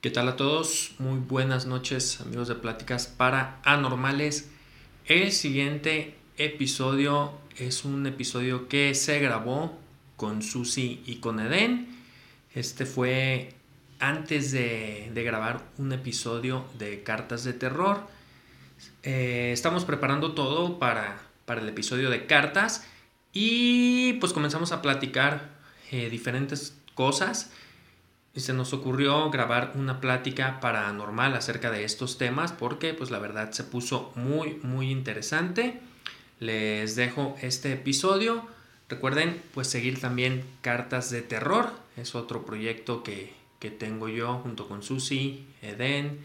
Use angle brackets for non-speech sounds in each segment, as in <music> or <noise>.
¿Qué tal a todos? Muy buenas noches amigos de Pláticas para Anormales. El siguiente episodio es un episodio que se grabó con Susi y con Eden. Este fue antes de, grabar un episodio de Cartas de Terror. Eh, estamos preparando todo para, para, el episodio de cartas y pues comenzamos a platicar eh, diferentes cosas y se nos ocurrió grabar una plática paranormal acerca de estos temas porque pues la verdad se puso muy muy interesante. Les dejo este episodio. Recuerden pues seguir también Cartas de Terror. Es otro proyecto que, tengo yo junto con Susi, Eden,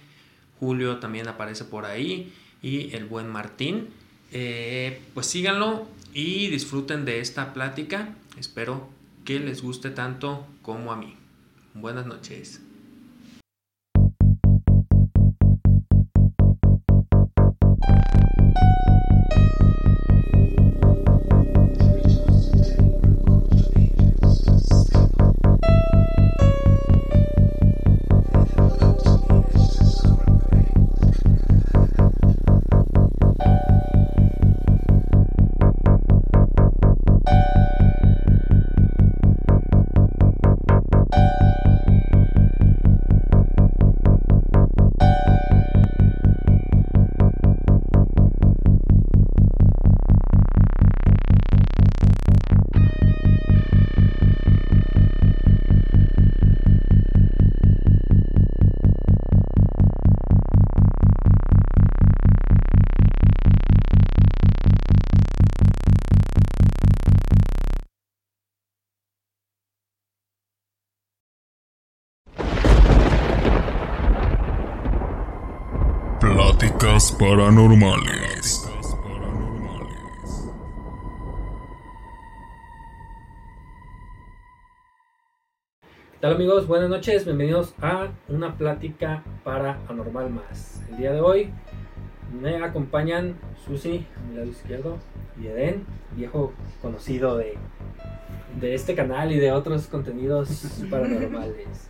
Julio también aparece por ahí y el buen Martín. Eh, pues síganlo y disfruten de esta plática. Espero que les guste tanto como a mí. Buenas noches. Paranormales. ¿Qué tal amigos? Buenas noches, bienvenidos a una plática paranormal más. El día de hoy me acompañan Susi, a mi lado izquierdo, y Eden, viejo conocido de, de este canal y de otros contenidos <laughs> paranormales.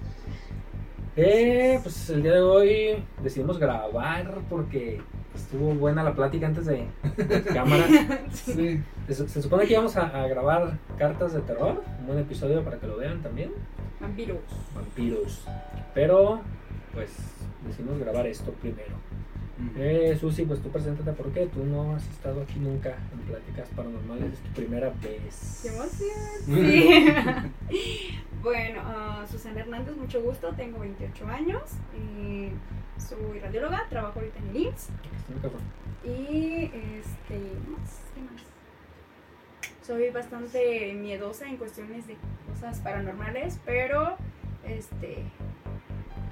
Eh, pues el día de hoy decidimos grabar porque estuvo buena la plática antes de, <laughs> cámara. Se, supone que íbamos a, grabar cartas de terror, un buen episodio para que lo vean también. Vampiros. Vampiros. Pero, pues, decidimos grabar esto primero. Eh, Susi, pues tú preséntate porque tú no has estado aquí nunca en Pláticas Paranormales, es tu primera vez. ¡Qué emoción! <laughs> Sí. <laughs> bueno, uh, Susana Hernández, mucho gusto, tengo 28 años, y soy radióloga, trabajo ahorita en el IMSS. Y, este, más, ¿qué más? Soy bastante miedosa en cuestiones de cosas paranormales, pero, este,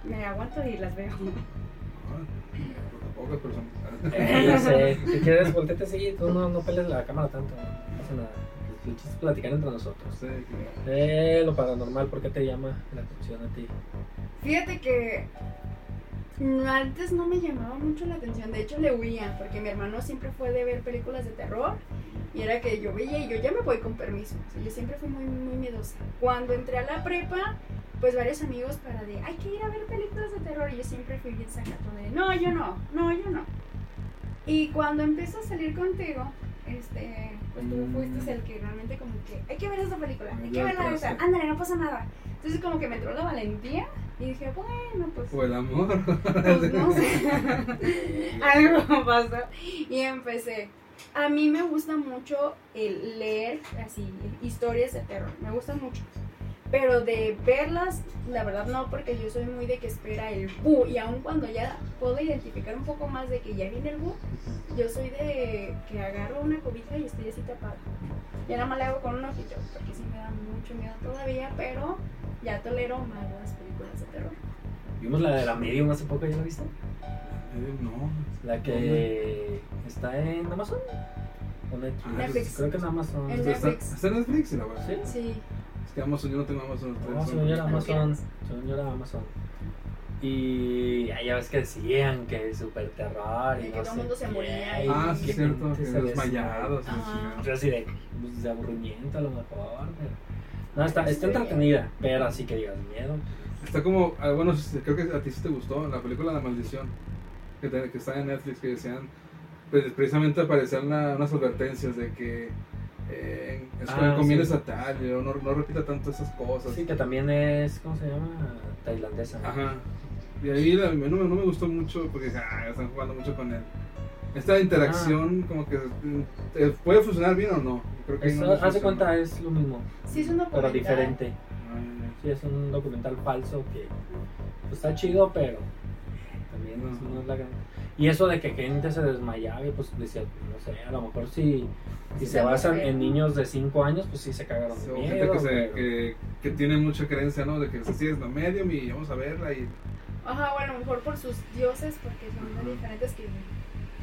me aguanto y las veo. Pocas personas. <laughs> Eh, no sé, <laughs> si quieres, volteate así, tú no, no peles la cámara tanto, no pasa nada. El chiste es platicar entre nosotros. Sí, eh, lo paranormal, ¿por qué te llama la atención a ti? Fíjate que antes no me llamaba mucho la atención, de hecho le huía, porque mi hermano siempre fue de ver películas de terror y era que yo veía y yo ya me voy con permiso. yo siempre fui muy, muy miedosa. Cuando entré a la prepa, pues varios amigos para de, hay que ir a ver películas de terror. Y yo siempre fui bien sacatón de, no, yo no, no, yo no. Y cuando empiezo a salir contigo, este, pues tú mm. fuiste el que realmente como que, hay que ver esa película, hay que verla esa, ándale, no pasa nada. Entonces como que me entró la valentía y dije, bueno, pues... O el amor. Pues no sé, <laughs> algo pasó. Y empecé. A mí me gusta mucho el leer así historias de terror, me gusta mucho. Pero de verlas, la verdad no, porque yo soy muy de que espera el bu. Y aun cuando ya puedo identificar un poco más de que ya viene el bu, yo soy de que agarro una cobija y estoy así tapada. Ya nada más le hago con un ojito, porque sí me da mucho miedo todavía, pero ya tolero más las películas terror. Vimos la de la Medium hace poco, ¿ya la viste? Eh, no. La que está en Amazon. ¿O Netflix? Creo que en Amazon. En Netflix. ¿Está en Netflix? ¿Sí? Sí. Es que Amazon, yo no tengo Amazon. Amazon, yo era Amazon. Yo era Amazon. Y ya ves que decían que es súper terror. Y, que todo el mundo se moría. ah, sí, es cierto. Que desmayados. Yo así de, pues, de aburrimiento a lo mejor. No, está, está entretenida, pero así que digas miedo. Está como, ah, bueno, creo que a ti sí te gustó, la película La Maldición, que, te- que está en Netflix, que decían, pues, precisamente aparecían la- unas advertencias de que eh, es Ah, conviene sí. tal, no, no repita tanto esas cosas. Sí, que también es, ¿cómo se llama? Tailandesa. Ajá. Y ahí la- no, me, no me gustó mucho porque dije, ah, están jugando mucho con él. Esta interacción, como que eh, puede funcionar bien o no. Creo que Eso, no hace cuenta, es lo mismo, Sí, es un documental. pero diferente. Sí, es un documental falso que pues, está chido, pero también No. no es la gran... Y eso de que gente se desmayaba, y, pues decía, no sé, a lo mejor si, si se Se basan en niños de 5 años, pues sí se cagaron de O miedo. gente que, se, pero- que, que tiene mucha creencia, ¿no? De que si es la medium y vamos a verla y... Ajá, o a lo mejor por sus dioses, porque son Ajá. muy diferentes que,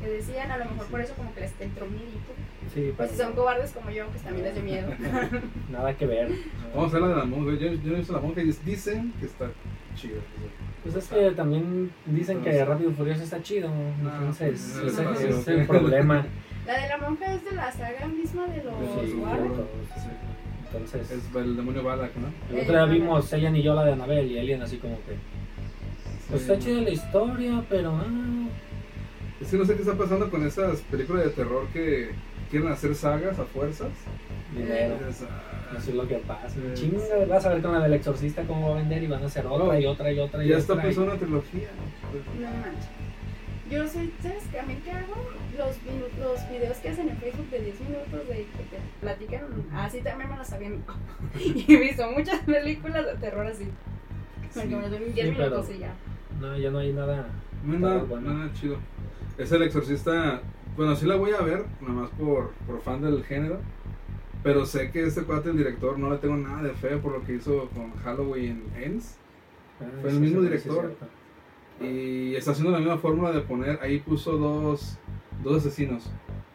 que decían, a lo mejor por eso como que les entró miedito. Sí, Pues si son cobardes como yo, pues también les dio miedo. <laughs> nada que ver. Vamos a ver la de la monja. Yo, yo no he visto la monja y dicen que está chida. Pues es que también dicen que Rápido y Furioso está chido, entonces no, ese no, ese no. es el problema. <laughs> La de la monja es de la saga misma de los Sí. Entonces, Es el demonio Balak, ¿no? el otro día vimos Ellen y yo la de Anabel y Alien así como que, pues está chida la historia, pero ah, Es que no sé qué está pasando con esas películas de terror que quieren hacer sagas a fuerzas. dinero. Es, ah, Eso es lo que pasa. Sí. Chinga, vas a ver con la del exorcista cómo va a vender y van a hacer otra y otra y otra y ya está pensando una trilogía. No manches. Yo soy, ¿sabes qué? a mí qué hago? Los, los videos que hacen en Facebook de 10 minutos de que te platican, así también me los papá. <laughs> Y he visto muchas películas de terror así. Porque Sí. me doy 10 Sí, pero- minutos y ya. No, ya no hay nada. No es nada, bueno. nada chido. Es el exorcista. Bueno, sí la voy a ver, nada más por, por fan del género. Pero sé que este cuate, el director, no le tengo nada de fe por lo que hizo con Halloween Ends. Ah, Fue el mismo director. Y está haciendo la misma fórmula de poner, ahí puso dos, dos asesinos.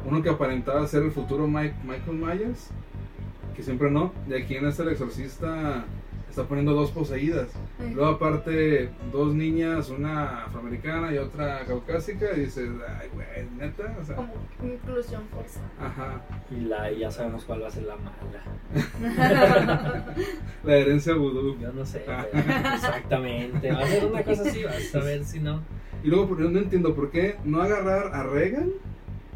Uno que aparentaba ser el futuro Mike, Michael Myers, que siempre no. Y aquí en este el exorcista está poniendo dos poseídas. Luego aparte, dos niñas, una afroamericana y otra caucásica. Y dices, ay, güey, neta. O sea, Como inclusión forzada. ajá. Y la, y ya sabemos cuál va a ser la mala. <laughs> La herencia vudú. Yo no sé, Ah. exactamente. Va a ser una cosa así, vas a ver si no. Y luego por- no entiendo por qué no agarrar a Reagan,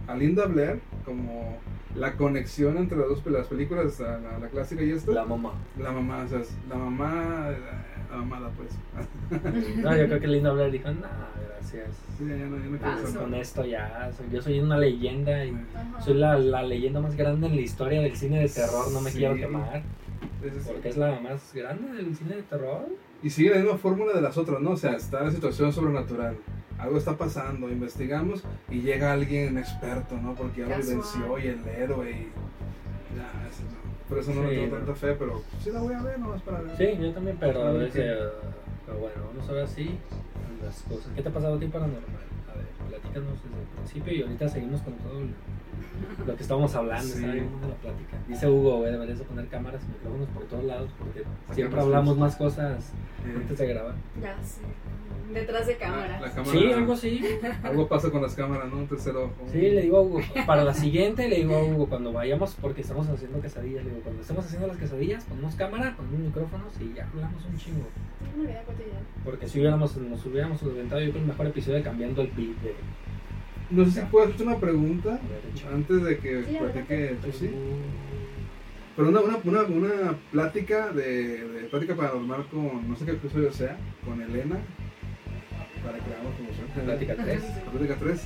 a Linda Blair, como la conexión entre las dos las películas, la, la- la clásica y esta. La mamá. La mamá, o sea, la mamá, la mamada pues. <laughs> No, yo creo que Linda Blair dijo, no, gracias. Sí, ya no, ya no quiero saber. Con esto ya, soy- yo soy una leyenda y Ajá. soy la, la leyenda más grande en la historia del cine de terror, no me Sí. quiero quemar. Porque es la más grande del cine de terror. Y sigue la misma fórmula de las otras, ¿no? O sea, está la situación sobrenatural. Algo está pasando, investigamos y llega alguien experto, ¿no? Porque ya lo venció y el héroe y... Ya, eso no. Por eso no le Sí, tengo no. tanta fe, pero sí la voy a ver, nomás para ver. Sí, yo también, pero a veces, ok. eh, pero bueno, vamos ahora sí a las cosas. ¿Qué te ha pasado a ti paranormal? A ver, platícanos desde el principio y ahorita seguimos con todo lo, lo que estábamos hablando, Sí. estaba bien buena la plática. Dice Hugo, güey, deberías de poner cámaras y micrófonos por todos lados porque siempre hablamos más cosas Eh, antes de grabar. Ya sé. Detrás de cámara. La cámara, Sí, algo así. algo pasa con las cámaras, ¿no? Un tercer ojo. Sí, le digo a Hugo, para la siguiente le digo a Hugo, cuando vayamos, porque estamos haciendo quesadillas, le digo, cuando estemos haciendo las quesadillas, ponemos cámara, ponemos micrófonos y ya hablamos un chingo. Una vida cotidiana. Porque si hubiéramos, nos hubiéramos inventado yo creo el mejor episodio de cambiando el beat de... No sé si puedo hacerte una pregunta antes de que Sí, platique tú, sí. Pero una, una, una, una plática de, de plática paranormal con, no sé qué episodio sea, con Elena, para que hagamos promoción. Plática 3. La plática 3.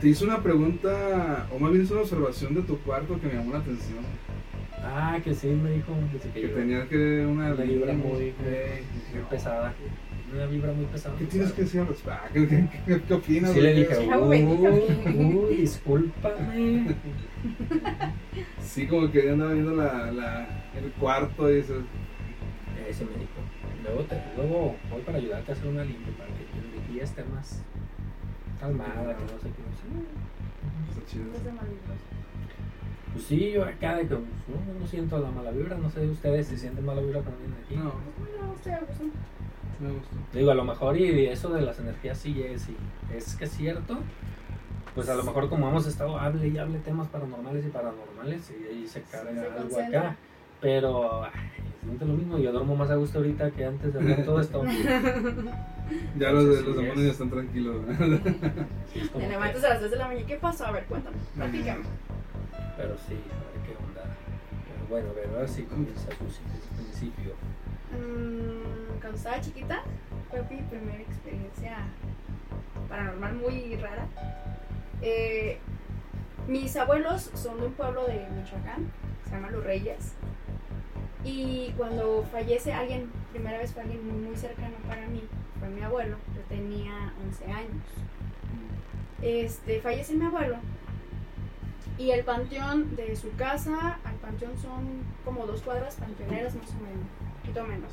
Te hizo una pregunta, o más bien hizo una observación de tu cuarto que me llamó la atención. Ah, que sí, me dijo que Que yo- tenía que una, Una vibra muy, muy pesada. Una vibra muy pesada. ¿Qué tienes que decir al respecto? Ah, ¿Qué, qué, qué, qué opinas? Sí le dije, uy, uy, discúlpame. <laughs> Sí, como que andaba viendo la, la, el cuarto y eso. Ese me dijo. Luego, te, luego voy para ayudarte a hacer una limpia para que tu energía esté más calmada, que no sé qué. no sé. Está chido. Pues sí, yo acá de que pues, no, no siento la mala vibra, no sé ustedes si sienten mala vibra cuando vienen aquí. No, Bueno, estoy a gusto. Me gustó. Digo, a lo mejor y eso de las energías sí es, y es que es cierto. Pues a lo mejor como hemos estado, hable y hable temas paranormales y paranormales y ahí se carga algo acá. Pero ay, lo mismo. Yo duermo más a gusto ahorita que antes de hablar todo esto. <laughs> Ya los, de- Sí, los es. demonios están tranquilos. Sí, es como <laughs> Te levantas a las 3 de la mañana. ¿Qué pasó? A ver, cuéntame. Platícame. Pero sí, a ver qué onda. Pero bueno, a ver, ahora sí comienza su principio. Mm, cuando estaba chiquita, fue mi primera experiencia paranormal muy rara. Eh, mis abuelos son de un pueblo de Michoacán, se llama Los Reyes. Y cuando fallece alguien, primera vez fue alguien muy, cercano para mí, fue mi abuelo, yo tenía 11 años. Este, fallece mi abuelo y el panteón de su casa al panteón son como dos cuadras panteoneras más o menos, un poquito menos.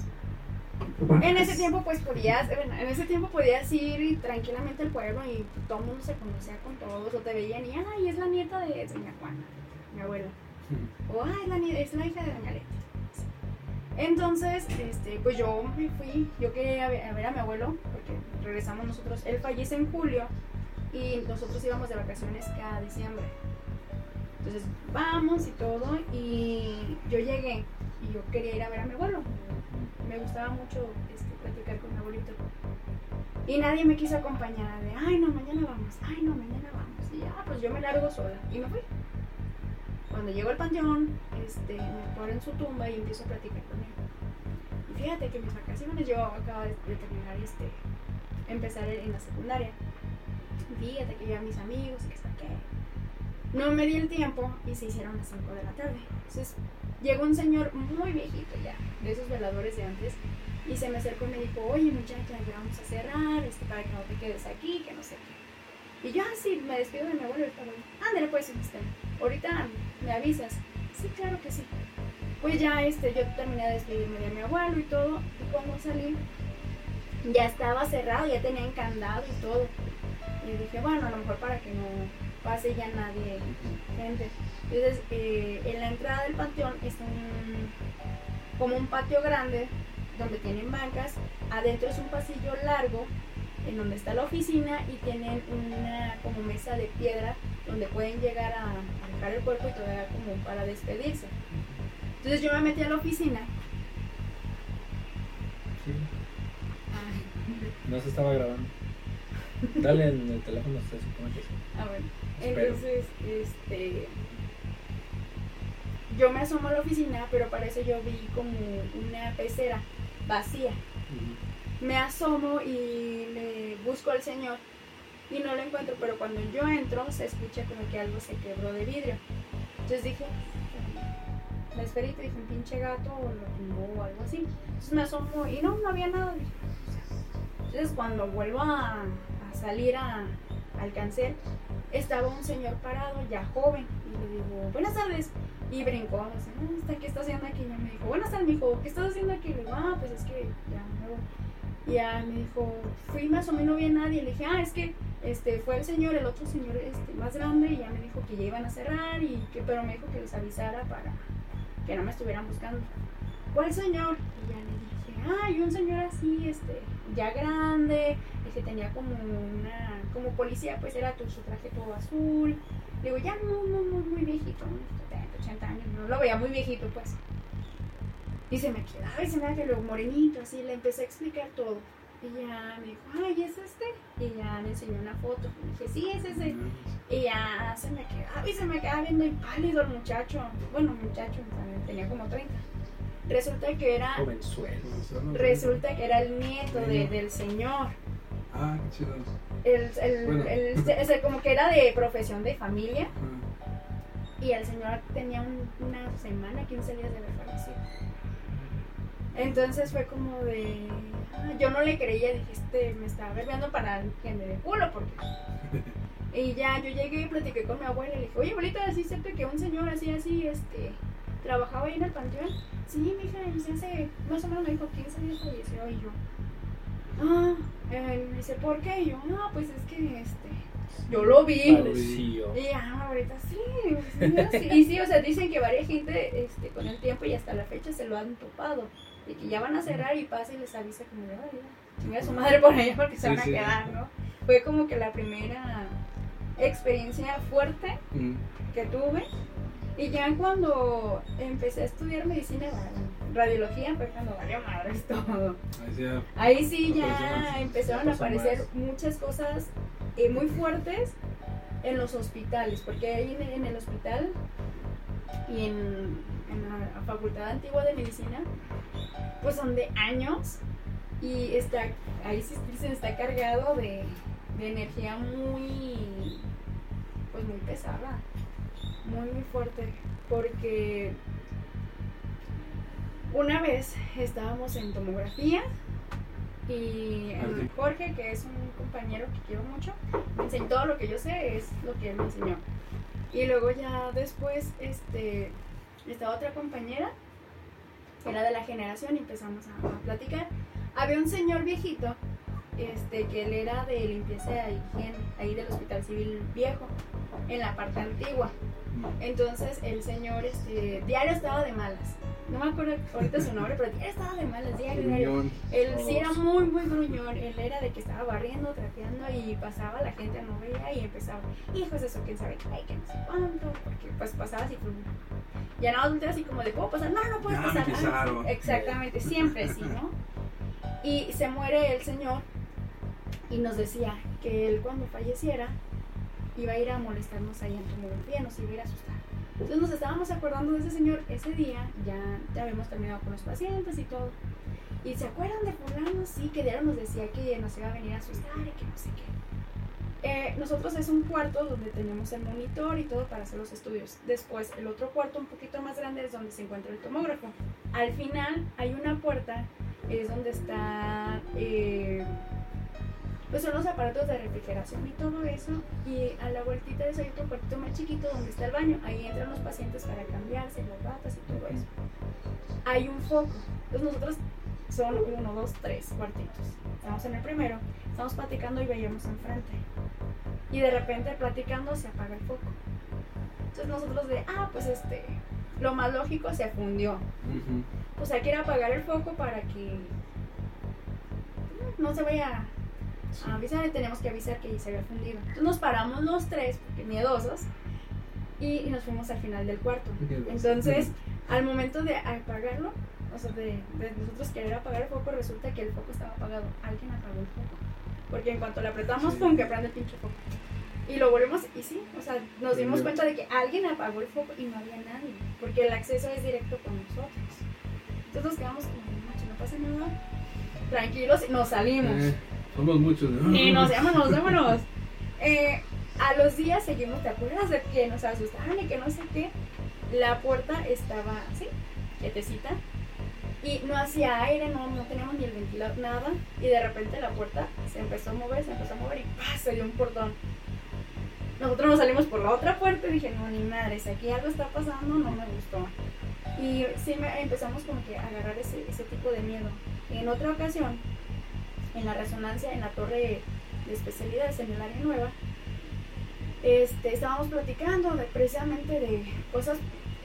En ese tiempo pues podías, bueno, en ese tiempo podías ir tranquilamente al pueblo y todo el mundo se conocía con todos o te veían y ay es la nieta de doña Juana, mi abuela. O ay es la, nie- es la hija de doña Leti. Entonces, este, pues yo me fui, yo quería ver, a ver a mi abuelo, porque regresamos nosotros, él fallece en julio y nosotros íbamos de vacaciones cada diciembre. Entonces vamos y todo y yo llegué y yo quería ir a ver a mi abuelo. Me gustaba mucho este, platicar con mi abuelito. Y nadie me quiso acompañar de, ay no, mañana vamos, ay no, mañana vamos. Y ya, pues yo me largo sola y me fui. Cuando llego al panteón, este, me en su tumba y empiezo a platicar con él. Y fíjate que mis vacaciones, yo acabo de, de terminar, este, empezar en la secundaria. Fíjate que ya mis amigos que saqué. No me di el tiempo y se hicieron las 5 de la tarde. Entonces llegó un señor muy viejito ya, de esos veladores de antes, y se me acercó y me dijo, oye muchacha, ya vamos a cerrar, este, para que no te quedes aquí, que no sé qué. Y yo así me despido de mi abuelo y estaba, ándale pues, este, ahorita me avisas. Sí, claro que sí. Pues ya este, yo terminé de despedirme de mi abuelo y todo, y cuando salí, ya estaba cerrado, ya tenían candado y todo. Y dije, bueno, a lo mejor para que no pase ya nadie, gente. Entonces, eh, en la entrada del panteón es un, como un patio grande donde tienen bancas. Adentro es un pasillo largo en donde está la oficina y tienen una como mesa de piedra donde pueden llegar a, a dejar el cuerpo y todavía como para despedirse. Entonces yo me metí a la oficina. Sí, Ay, no se estaba grabando. Dale en el teléfono, se supone que sí. A ver, Entonces, este. Yo me asomo a la oficina, pero para eso yo vi como una pecera vacía. Me asomo y le busco al señor y no lo encuentro, pero cuando yo entro se escucha como que algo se quebró de vidrio. Entonces dije, me esperé y dije, un pinche gato o lo o algo así. Entonces me asomo y no, no había nada. Entonces cuando vuelvo a, a salir a, al cancel, estaba un señor parado, ya joven, y le digo, buenas tardes. Y brincó, me dice, "Ah, está- ¿qué estás haciendo aquí? Y me dijo, buenas tardes, me dijo, ¿qué estás haciendo aquí? Le digo, ah, pues es que ya me voy. Y ya me dijo, fui más o menos, no vi a nadie. Le dije, ah, es que este, fue el señor, el otro señor este, más grande, y ya me dijo que ya iban a cerrar, y que, pero me dijo que les avisara para que no me estuvieran buscando. ¿Cuál señor? Y ya le dije, ah, y un señor así, este, ya grande, que tenía como una, como policía, pues era todo su traje todo azul. Le digo, ya no, no, no, muy viejito, unos 70, 80 años, no lo veía muy viejito, pues. Y se me quedaba y se me quedaba morenito, así, le empecé a explicar todo. Y ya me dijo, ay, ¿es este? Y ya me enseñó una foto. Y dije, sí, es ese. Y ya se me quedaba y se me quedaba viendo impálido el muchacho. Bueno, muchacho, tenía como 30. Resulta que era, Jovenzuelo. resulta que era el nieto de- del señor. Ah, qué chido. El, el, Bueno. el- o sea, como que era de profesión de familia. Ah, Y el señor tenía un- una semana, 15 días de haber fallecido. Entonces fue como de. ah, Yo no le creía, dije, este me está verbeando para que me dé culo, porque. <laughs> Y ya yo llegué y platiqué con mi abuela y le dije, oye, abuelita, ¿sí es cierto que un señor así, así, este. trabajaba ahí en el panteón? Sí, mija, y se hace. más o menos me dijo 15 días falleció y yo. Ah, eh, me dice, ¿por qué? Y yo, no, pues es que este. Yo lo vi. Pareció. Y ya, ahorita sí, sí, sí. Y sí, o sea, dicen que varias gente este, con el tiempo y hasta la fecha se lo han topado. Y que ya van a cerrar y pasa y les avisa como de, chinga su madre por allá porque se van a quedar, ¿no? Fue como que la primera experiencia fuerte mm, que tuve. Y ya cuando empecé a estudiar medicina, bueno, radiología cuando valió madres todo. Ahí sí, ya. Empezaron a aparecer muchas cosas eh, muy fuertes en los hospitales, porque ahí en, en el hospital y en, en la Facultad Antigua de Medicina, pues son de años y está, ahí sí dicen, está cargado de, de energía muy, pues muy pesada, muy muy fuerte, porque una vez estábamos en tomografía y el Jorge, que es un compañero que quiero mucho, me enseñó todo lo que yo sé, es lo que él me enseñó. Y luego ya después, este, estaba otra compañera, era de la generación, y empezamos a, a platicar. Había un señor viejito, este, que él era de limpieza y higiene, ahí del Hospital Civil Viejo, en la parte antigua. Entonces el señor, este, diario estaba de malas. No me acuerdo ahorita su nombre, pero diario estaba de malas. Gruñón. Él sí era muy, muy gruñón. Él era de que estaba barriendo, trapeando y pasaba, la gente no veía y empezaba, hijos, eso, quién sabe qué, que no sé cuánto, porque pues pasaba así. pum. Ya nada más volteaba así como de, ¿puedo pasar? No, no puedes pasar. Ah. Exactamente, siempre así, ¿no? Y se muere el señor y nos decía que él cuando falleciera iba a ir a molestarnos ahí en tomografía, nos iba a ir a asustar. Entonces nos estábamos acordando de ese señor ese día, ya, ya habíamos terminado con los pacientes y todo. Y se acuerdan de fulano, sí, que diario nos decía que nos iba a venir a asustar y que no sé qué. Eh, nosotros es un cuarto donde tenemos el monitor y todo para hacer los estudios. Después el otro cuarto un poquito más grande es donde se encuentra el tomógrafo. Al final hay una puerta, es donde está, eh, pues son los aparatos de refrigeración y todo eso. Y a la vueltita de eso hay otro cuartito más chiquito donde está el baño. Ahí entran los pacientes para cambiarse, las batas y todo eso. Hay un foco. Entonces nosotros son uno, dos, tres cuartitos. Estamos en el primero, estamos platicando y veíamos enfrente. Y de repente platicando se apaga el foco. Entonces nosotros de, ah, pues este, lo más lógico se fundió. Ujú. Pues hay que ir a apagar el foco para que no se vaya a avisar y tenemos que avisar que ya se había fundido. Entonces nos paramos los tres, porque miedosos, y, y nos fuimos al final del cuarto. Entonces, al momento de apagarlo, o sea, de, de nosotros querer apagar el foco, resulta que el foco estaba apagado. Alguien apagó el foco. Porque en cuanto le apretamos, Sí. pum, que prende el pinche foco. Y lo volvemos, y sí, o sea, nos dimos cuenta de que alguien apagó el foco y no había nadie. Porque el acceso es directo con nosotros. Entonces nos quedamos como, "No manches, no pasa nada. Tranquilos, y nos salimos. Eh, somos muchos. ¿no? Y nos vámonos, vámonos. <laughs> Eh, a los días seguimos, ¿te acuerdas de que nos asustaban y que no sé qué? La puerta estaba así, quietecita, y no hacía aire, no, no teníamos ni el ventilador, nada, y de repente la puerta se empezó a mover, se empezó a mover y ¡pah! se dio un portón. Nosotros nos salimos por la otra puerta y dije, no, ni madre, si aquí algo está pasando, no me gustó. Y sí me, empezamos como que a agarrar ese, ese tipo de miedo. En otra ocasión, en la resonancia, en la torre de especialidades, en el área nueva, este, estábamos platicando de, precisamente de cosas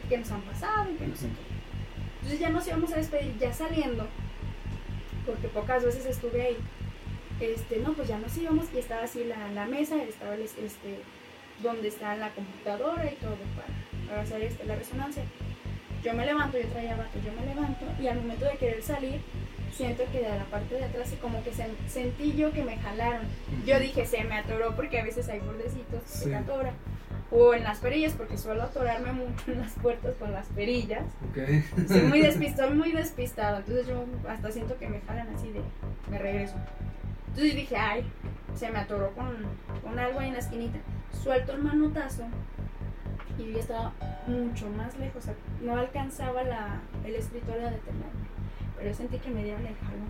que nos han pasado y que no sé qué. Entonces ya nos íbamos a despedir, ya saliendo, porque pocas veces estuve ahí. Este, no, pues ya nos íbamos y estaba así la, la mesa, estaba el, este, donde está la computadora y todo para, para hacer este, la resonancia. Yo me levanto, yo traía vato, yo me levanto y al momento de querer salir, siento que de la parte de atrás y como que sen- sentí yo que me jalaron. Yo dije, se me atoró porque a veces hay bordecitos que Sí. se atora. O en las perillas, porque suelo atorarme mucho en las puertas con las perillas. Ok. <laughs> Soy muy despistada, muy despistada. Entonces yo hasta siento que me jalan así de, me regreso. Entonces dije, ay, se me atoró con, con algo ahí en la esquinita. Suelto el manotazo y yo estaba mucho más lejos. o sea, no alcanzaba la, el escritorio a detenerme. Pero yo sentí que me dieron el jalón.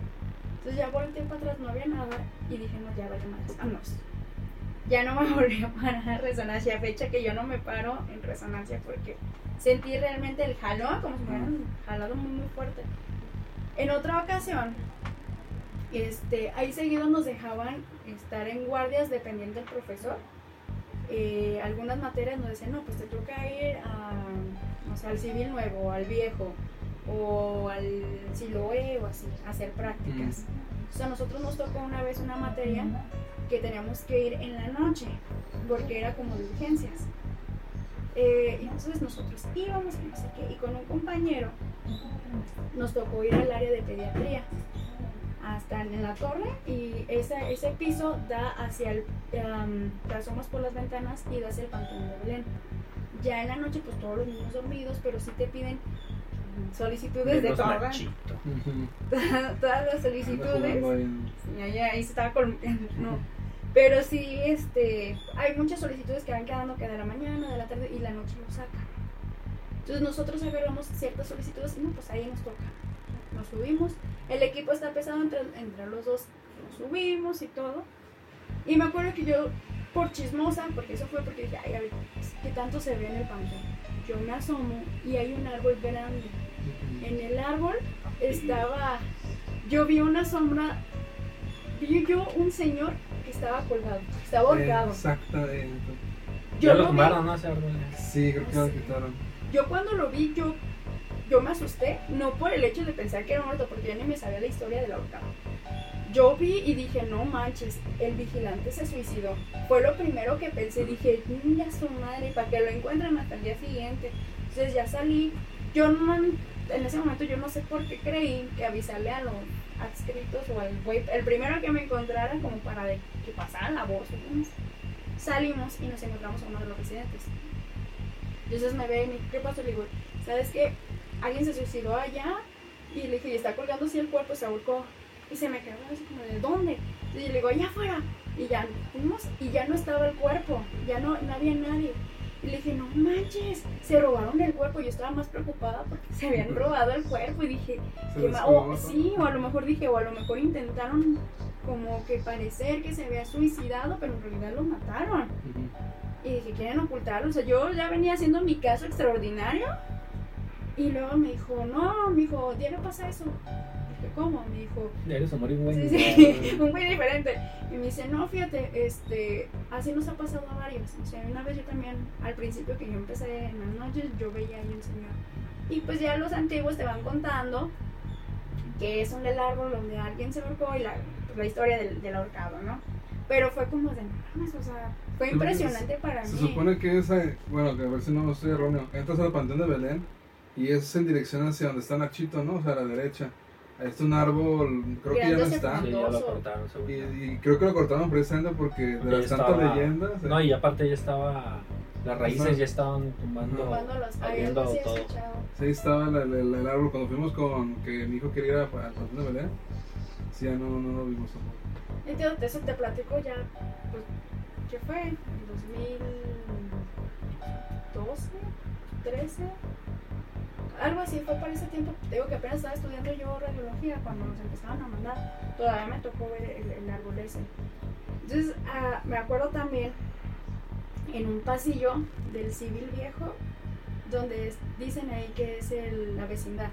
Entonces ya volteé para atrás, no había nada. Y dije, no, ya vale más, vámonos. Ya no me <laughs> volví a parar en resonancia. Fecha que yo no me paro en resonancia porque sentí realmente el jalón, como si me hubieran jalado muy, muy fuerte. En otra ocasión, este, ahí seguido nos dejaban estar en guardias dependiendo del profesor. Eh, algunas materias nos decían, no, pues te toca ir a, no sé, al civil nuevo, al viejo, o al Siloe, o así, hacer prácticas. O sea, a nosotros nos tocó una vez una materia que teníamos que ir en la noche, porque era como de urgencias. Eh, entonces nosotros íbamos y no sé qué, y con un compañero nos tocó ir al área de pediatría hasta en la torre y ese, ese piso da hacia el, um, te asomas por las ventanas y da hacia el pantano de Belén. Ya en la noche pues todos los niños dormidos, pero sí te piden solicitudes de todo. machito. <laughs> Todas las solicitudes. ahí se estaba columpiando, <laughs> no. Pero sí, este, hay muchas solicitudes que van quedando que de la mañana, de la tarde y la noche lo sacan. Entonces nosotros agarramos ciertas solicitudes y no, pues ahí nos toca. Nos subimos. El equipo está pesado entre, entre los dos. Nos subimos y todo. Y me acuerdo que yo, por chismosa, porque eso fue porque dije, ay, a ver, ¿qué tanto se ve en el pantano? Yo me asomo y hay un árbol grande. En el árbol estaba, yo vi una sombra, vi yo un señor que estaba colgado, estaba ahorcado. Exactamente. Yo Ya lo lo tumbaron, ¿no? Ese árbol. Sí, creo que ya lo quitaron. yo cuando lo vi, yo, yo me asusté, no por el hecho de pensar que era muerto, porque yo ni me sabía la historia del ahorcado. Yo vi y dije, no manches, el vigilante se suicidó. Fue lo primero que pensé, dije, mira su madre, para que lo encuentren hasta el día siguiente. Entonces ya salí, yo no, en ese momento yo no sé por qué creí que avisarle a los adscritos o al güey, el primero que me encontrara como para de, que pasara la voz. ¿no? Salimos y nos encontramos a uno de los residentes. Entonces me ve y me dice, ¿qué pasó? Le digo, ¿sabes qué? Alguien se suicidó allá y le dije, y está colgando así el cuerpo, se ahorcó. Y se me quedó así como, ¿de dónde? Y le digo, allá afuera. Y ya fuimos y ya no estaba el cuerpo, ya no, no había nadie. Y le dije, no manches, se robaron el cuerpo. Yo estaba más preocupada porque se habían <laughs> robado el cuerpo y dije, Se ¿qué ma- o, sí, o a lo mejor dije, o a lo mejor intentaron como que parecer que se había suicidado, pero en realidad lo mataron. Y dije, quieren ocultarlo. O sea, yo ya venía haciendo mi caso extraordinario. Y luego me dijo, no, me dijo, diario pasa eso. Dije, ¿cómo? Me dijo, Eres un morir muy sí, sí, <laughs> un güey diferente. Y me dice, no, fíjate, este, así nos ha pasado a varios. O sea, una vez yo también, al principio que yo empecé en las noches, yo veía ahí un señor. Y pues ya los antiguos te van contando que es un del árbol donde alguien se ahorcó y la, la historia del, del ahorcado, ¿no? Pero fue como de, mames, o sea, fue impresionante para Se mí. supone que esa, bueno, que a ver si no estoy erróneo, entras al Panteón de Belén y es en dirección hacia donde está Nachito, ¿no? O sea, a la derecha. Está un árbol, creo que ya no está. Sí, ya lo cortaron, seguro. Y, y creo que lo cortaron precisamente porque de las tantas estaba- leyendas. eh, No, y aparte ya estaba. Las raíces ya estaban tumbando. Había abriendo así todo. escuchado. Sí, estaba el, el- el árbol cuando fuimos con que mi hijo quería ir a- al Panteón de Belén. Sí, ya no, no lo vimos tampoco. Entonces, te platico ya, pues, ¿qué fue? En 2012, 13, algo así fue para ese tiempo. Te digo que apenas estaba estudiando yo radiología cuando nos empezaban a mandar. Todavía me tocó ver el, el árbol ese. Entonces, ah, me acuerdo también en un pasillo del civil viejo, donde es- dicen ahí que es el- la vecindad.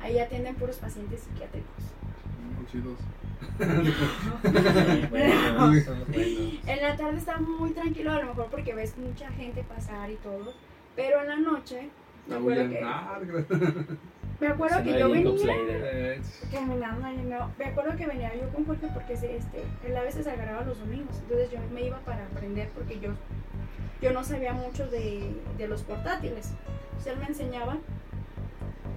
Ahí atienden puros pacientes psiquiátricos. Muy chidos. <laughs> Bueno. En la tarde está muy tranquilo, a lo mejor porque ves mucha gente pasar y todo. Pero en la noche, me acuerdo Aullan. que, Ah, me acuerdo que yo venía eh, caminando no, me acuerdo que venía yo con Jorge porque se- este, él a veces agarraba los domingos. Entonces yo me iba para aprender porque yo, yo no sabía mucho de, de los portátiles. Entonces él me enseñaba.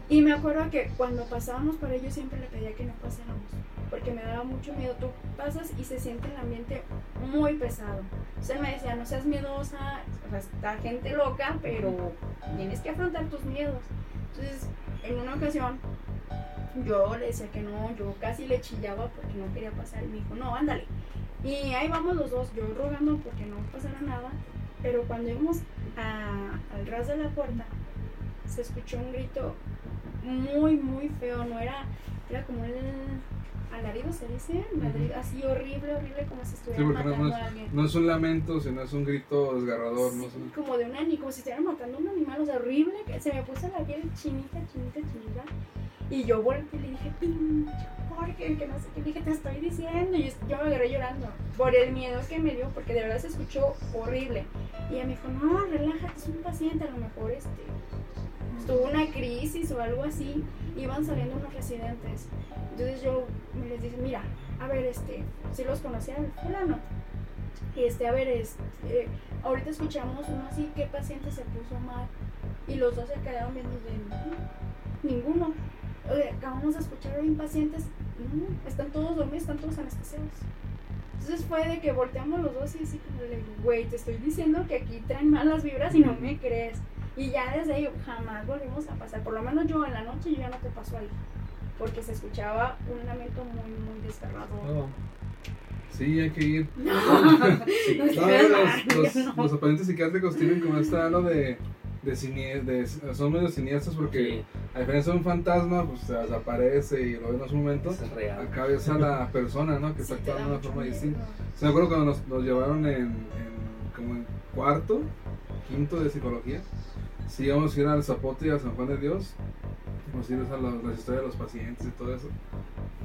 Y me acuerdo que cuando pasábamos por ello siempre le pedía que no pasáramos. Porque me daba mucho miedo. Tú pasas y se siente el ambiente muy pesado. Él me decía, no seas miedosa, o sea, está gente loca, pero tienes que afrontar tus miedos. Entonces, en una ocasión, yo le decía que no, yo casi le chillaba porque no quería pasar y me dijo, no, ándale. Y ahí vamos los dos, yo rogando porque no pasara nada, pero cuando íbamos al ras de la puerta, se escuchó un grito muy, muy feo, no era, era como el alarido, se dice, Ladrido, así horrible, horrible, como si Sí, estuvieran no, matando no a es, alguien. no es un lamento, sino es un grito desgarrador. ¿no? Sí, un- como de un animal, como si estuvieran matando a un animal, o sea, horrible, que se me puso la piel chinita, chinita, chinita. Y yo volteé y le dije, pinche Jorge, que no sé qué, dije, te estoy diciendo. Y yo, yo me agarré llorando por el miedo que me dio, porque de verdad se escuchó horrible. Y ella me dijo, no, relájate, es un paciente, a lo mejor este, tuvo una crisis o algo así. Iban saliendo unos residentes. Entonces yo me les dije, mira, a ver, este, si los conocía el fulano. Este, a ver, este, ahorita escuchamos uno así, ¿qué paciente se puso mal? Y los dos se quedaron viendo de, ninguno. Oye, acabamos de escuchar a impacientes, no, están todos dormidos, están todos anestesiados. Entonces fue de que volteamos los dos y así como de, güey, te estoy diciendo que aquí traen malas vibras y no me crees. Y ya desde ahí jamás volvimos a pasar. Por lo menos yo en la noche yo ya no te paso ahí. Porque se escuchaba un lamento muy, muy desgarrador. Oh, Sí, hay que ir. No, <laughs> Sí. <laughs> no No, estoy los, los, no. los oponentes psiquiátricos tienen como esta halo de, de, son medio siniestros porque Sí, a diferencia de un fantasma, pues se desaparece y lo ven en su momento. es real. Acá ves a la <laughs> persona, ¿no? Que está Sí, da actuando de una forma distinta. Sí, me acuerdo cuando nos, nos llevaron en, en como en cuarto, quinto de psicología. Sí, íbamos a ir al Zapote y a San Juan de Dios. Vamos a ir a los- las historias de los pacientes y todo eso.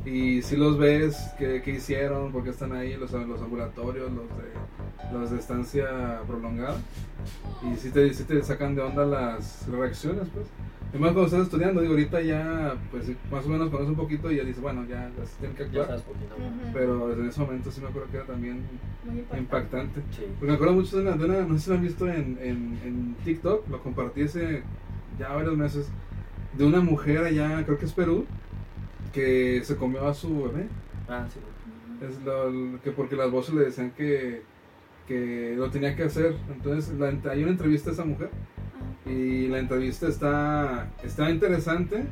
Y si los ves, qué, qué hicieron, por qué están ahí, los, los ambulatorios, los de, los de estancia prolongada. Y si te, sí te sacan de onda las reacciones, pues. Y más cuando estás estudiando, digo, ahorita ya, pues más o menos conoces un poquito y ya dices, bueno, ya, se tienen que Ya actuar. Pero desde ese momento sí me acuerdo que era también Muy impactante. impactante. Sí. Porque me acuerdo mucho de una, de una no sé si lo han visto en, en, en TikTok, lo compartí hace ya varios meses, de una mujer allá, creo que es Perú, que se comió a su bebé. Ah, sí. Es lo, que porque las voces le decían que, que lo tenía que hacer. Entonces la, hay una entrevista a esa mujer. Y la entrevista está, está interesante.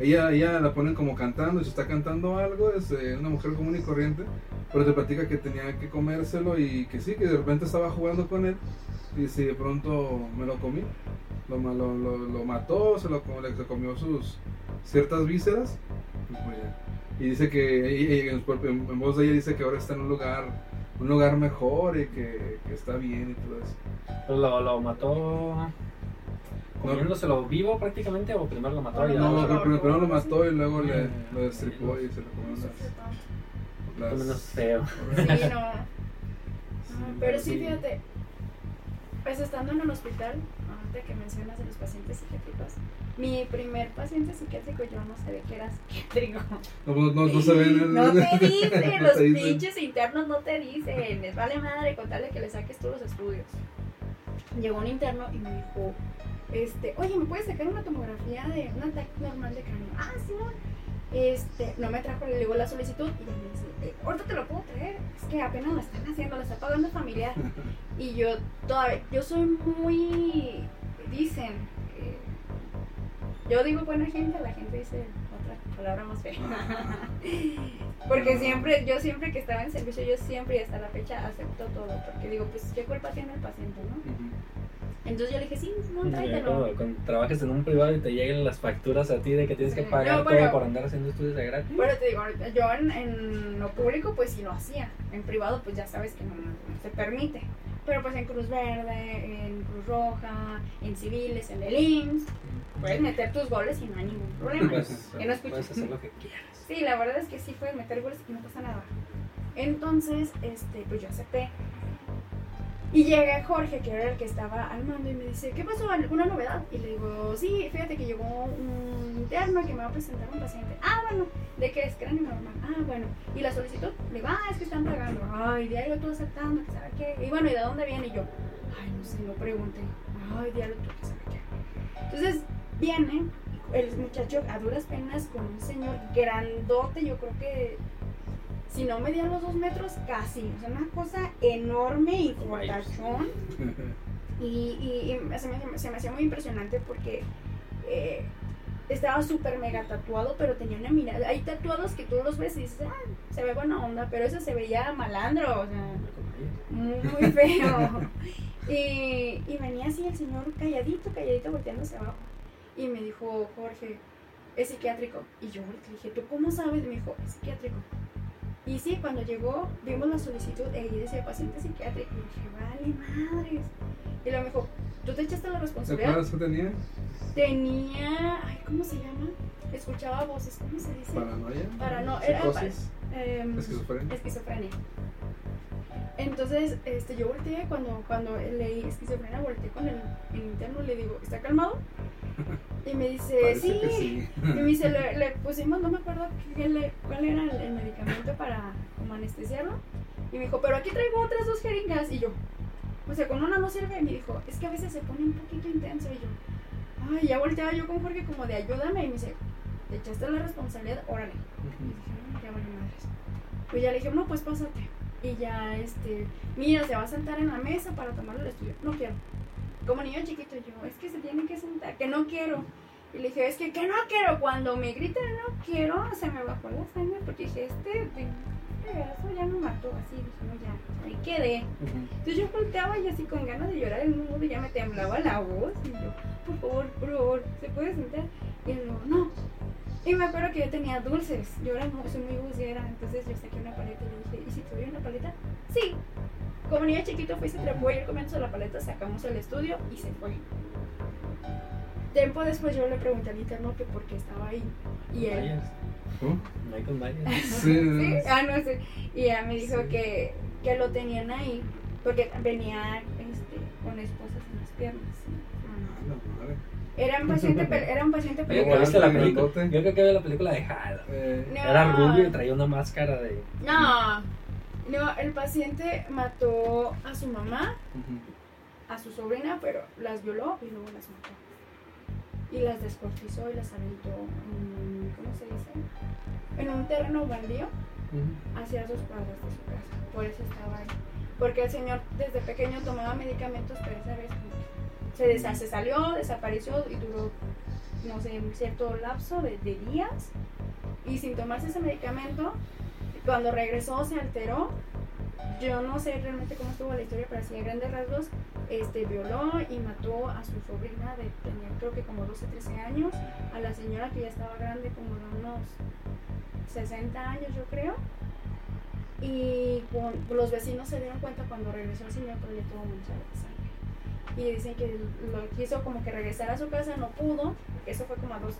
Ella, ella la ponen como cantando y está cantando algo, es eh, una mujer común y corriente, pero te platica que tenía que comérselo y que sí, que de repente estaba jugando con él y si de pronto me lo comí, lo, lo, lo, lo mató, se lo le- comió sus ciertas vísceras y pues ya. Y dice que ella- ella en, en- voz de ella dice que ahora está en un lugar un lugar mejor y que, que está bien y todo eso. Lo, lo mató comiéndoselo vivo prácticamente o primero lo mató y ya No, que lo- primero lo mató y luego le, Mm. lo destripó y se lo comió No las- las- menos feo. Sí, no. Ah, pero sí, sí. fíjate, pues estando en el hospital, ahorita que mencionas de los pacientes psiquiátricos, mi primer paciente psiquiátrico yo no sabía que era psiquiátrico. No, no, no, no se ven. No te <laughs> dicen, no los te dicen. pinches internos no te dicen, les vale madre contarle que le saques todos los estudios. Llegó un interno y me dijo, este, oye, ¿me puedes sacar una tomografía de un ataque normal de cráneo? Ah, sí, no. Este, no me trajo, le digo la solicitud y me dice, "Eh, ahorita te lo puedo traer, es que apenas lo están haciendo, lo está pagando familiar. <laughs> Y yo todavía, yo soy muy, dicen, eh, yo digo buena gente, la gente dice otra palabra más fea. <laughs> Porque siempre, yo siempre que estaba en servicio, yo siempre y hasta la fecha acepto todo, porque digo, pues qué culpa tiene el paciente, ¿no? Entonces yo le dije, sí, no, tráetelo. Cuando, cuando trabajas en un privado y te lleguen las facturas a ti de que tienes que pagar No, todo por andar haciendo estudios de gratis. Bueno, te digo, yo en, en lo público pues sí lo hacía, en privado pues ya sabes que no, no se permite. Pero pues en Cruz Verde, en Cruz Roja, en civiles, en el IMSS, puedes meter tus goles y no hay ningún problema. Pues, que no escuches. puedes hacer lo que quieras. Sí, la verdad es que sí puedes meter goles y no pasa nada. Entonces, este, pues yo acepté. Y llega Jorge, que era el que estaba al mando, y me dice, ¿qué pasó? ¿Alguna novedad? Y le digo, sí, fíjate que llegó un interno que me va a presentar un paciente. Ah, bueno, ¿de qué es? Cráneo normal. Ah, bueno. ¿Y la solicitud? Le digo, ah, es que están pagando. Ay, diario tú aceptando, que sabe qué. Y bueno, ¿y de dónde viene? Y yo, ay, no sé, no pregunté. Ay, diario tú, que sabe qué. Entonces, viene el muchacho a duras penas con un señor grandote, yo creo que si no medía los dos metros, casi. O sea, una cosa enorme y fortachón. <laughs> Y, y, y se, me, se me hacía muy impresionante porque eh, estaba súper mega tatuado, pero tenía una mirada. Hay tatuados que tú los ves y dices, ah, se ve buena onda, pero ese se veía malandro, o sea, muy, muy feo. <laughs> y, y venía así el señor calladito, calladito, volteándose abajo. Y me dijo, Jorge, es psiquiátrico. Y yo le dije, ¿tú cómo sabes? Me dijo, es psiquiátrico. Y sí, cuando llegó, vimos la solicitud y ahí decía paciente psiquiátrico. Y dije, vale, madres. Y luego me dijo, ¿tú te echaste la ¿Te responsabilidad? que tenía? Tenía, ay, ¿cómo se llama? Escuchaba voces, ¿cómo se dice? Paranoia. Parano- era. Em, Esquizofrenia. esquizofrenia. Entonces, este, yo volteé cuando, cuando leí esquizofrenia, volteé con el, el interno y le digo, ¿está calmado? <laughs> Y me dice, sí. sí. Y me dice, le, le pusimos, no me acuerdo qué le- cuál era el, el medicamento para como anestesiarlo. Y me dijo, pero aquí traigo otras dos jeringas. Y yo, o sea, con una no sirve. Y me dijo, es que a veces se pone un poquito intenso. Y yo, Ay, ya volteaba yo con Jorge como de ayúdame y me dice, te echaste la responsabilidad, órale. Y dije, "No, ya vale madres. Pues ya le dije, no, pues pásate. Y ya, este, mira, se va a sentar en la mesa para tomar el estudio. No quiero. Como niño chiquito, yo, es que se tiene que sentar, que no quiero. Y le dije, es que, que no quiero. Cuando me griten no quiero, se me bajó la sangre porque dije, este, eso ya me mató. Así, dije, no, ya, ahí quedé. Entonces yo volteaba y así con ganas de llorar el mundo y ya me temblaba la voz. Y yo, por favor, por favor, ¿se puede sentar? Y él no, no. Y me acuerdo que yo tenía dulces. Yo era muy, soy muy dulcera, entonces yo saqué una paleta y le dije, ¿y si te doy una paleta? Sí. Como niño chiquito fui, se trepó y él comienzo la paleta, sacamos el estudio y se fue. Tiempo después yo le pregunté al interno que por qué estaba ahí. Y él. Michael Myers. <laughs> Sí, ¿Sí? Ah, no sé. Y ella me dijo Sí. que, que lo tenían ahí porque venía este, con esposas en las piernas. Ah, la madre. Era un paciente, era un paciente ¿viste la película? Yo creo que vi la película de Halo. Eh, No. Era rubio y traía una máscara de. No, no, el paciente mató a su mamá, a su sobrina, pero las violó y luego las mató. Y las descuartizó y las aventó en, ¿cómo se dice? En un terreno baldío hacia dos cuadras de su casa. Por eso estaba ahí. Porque el señor desde pequeño tomaba medicamentos, pero esa vez se, desa- se salió, desapareció y duró, no sé, un cierto lapso de, de días. Y sin tomarse ese medicamento, cuando regresó se alteró. Yo no sé realmente cómo estuvo la historia, pero así a grandes rasgos, este, violó y mató a su sobrina de tenía creo que como 12, 13 años, a la señora que ya estaba grande como de unos 60 años yo creo. Y con- los vecinos se dieron cuenta cuando regresó el señor, pero todo manchado de sangre. Y dicen que lo quiso como que regresar a su casa, no pudo, eso fue como a dos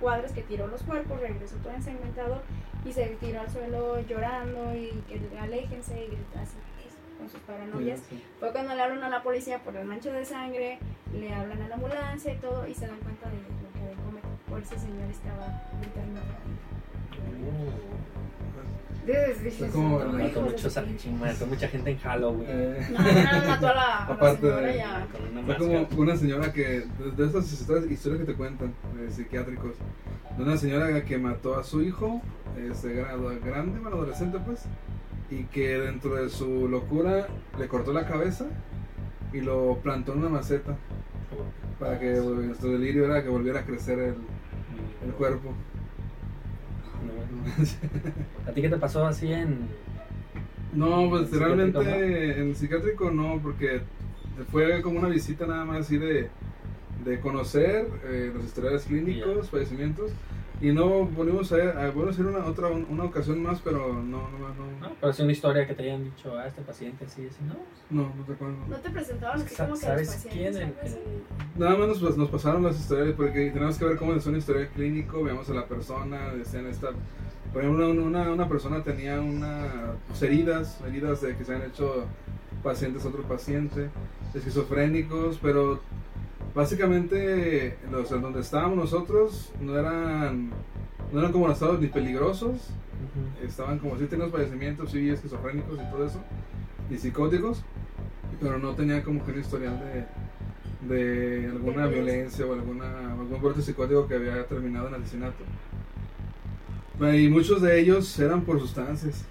cuadras que tiró los cuerpos, regresó todo ensangrentado y se tiró al suelo llorando y que aléjense y gritó así con sus paranoias. Sí. Fue cuando le hablan a la policía por el mancho de sangre, le hablan a la ambulancia y todo, y se dan cuenta de lo que había cometido. Por ese señor estaba internado. Fue como "No, la- hijos Mató de muchos a mató mucha gente en Halloween. Eh, No, no, mató a la, a la Aparte señora de- ya. Con una Fue como una señora que, de, de esas historias, historias que te cuentan, de psiquiátricos, de una señora que mató a su hijo, este, gra- grande, bueno, adolescente pues, y que dentro de su locura le cortó la cabeza y lo plantó en una maceta para que nuestro delirio era que volviera a crecer el, el cuerpo. ¿A ti qué te pasó así en.? No, pues ¿En realmente psiquiátrico, en psiquiátrico no, porque fue como una visita nada más así de, de conocer eh, los historiales clínicos, fallecimientos, y no volvimos a, a, hacer una, otra, una ocasión más, pero no, no, no, No, pero es una historia que te hayan dicho a este paciente así, así, ¿no? no, no recuerdo. ¿No te presentaban como que ¿sabes los pacientes? quién? Nada más nos, pues, nos pasaron las historias, porque tenemos que ver cómo es un historial clínico, veamos a la persona, decían esta... Por ejemplo, una, una, una persona tenía una, pues, heridas, heridas de que se han hecho pacientes a otro paciente, esquizofrénicos, pero básicamente los en donde estábamos nosotros no eran, no eran como estados ni peligrosos, estaban como si tenían padecimientos, sí, esquizofrénicos y todo eso, y psicóticos, pero no tenían como que un historial de, de alguna violencia o alguna, algún brote psicótico que había terminado en asesinato. Y muchos de ellos eran por sustancias.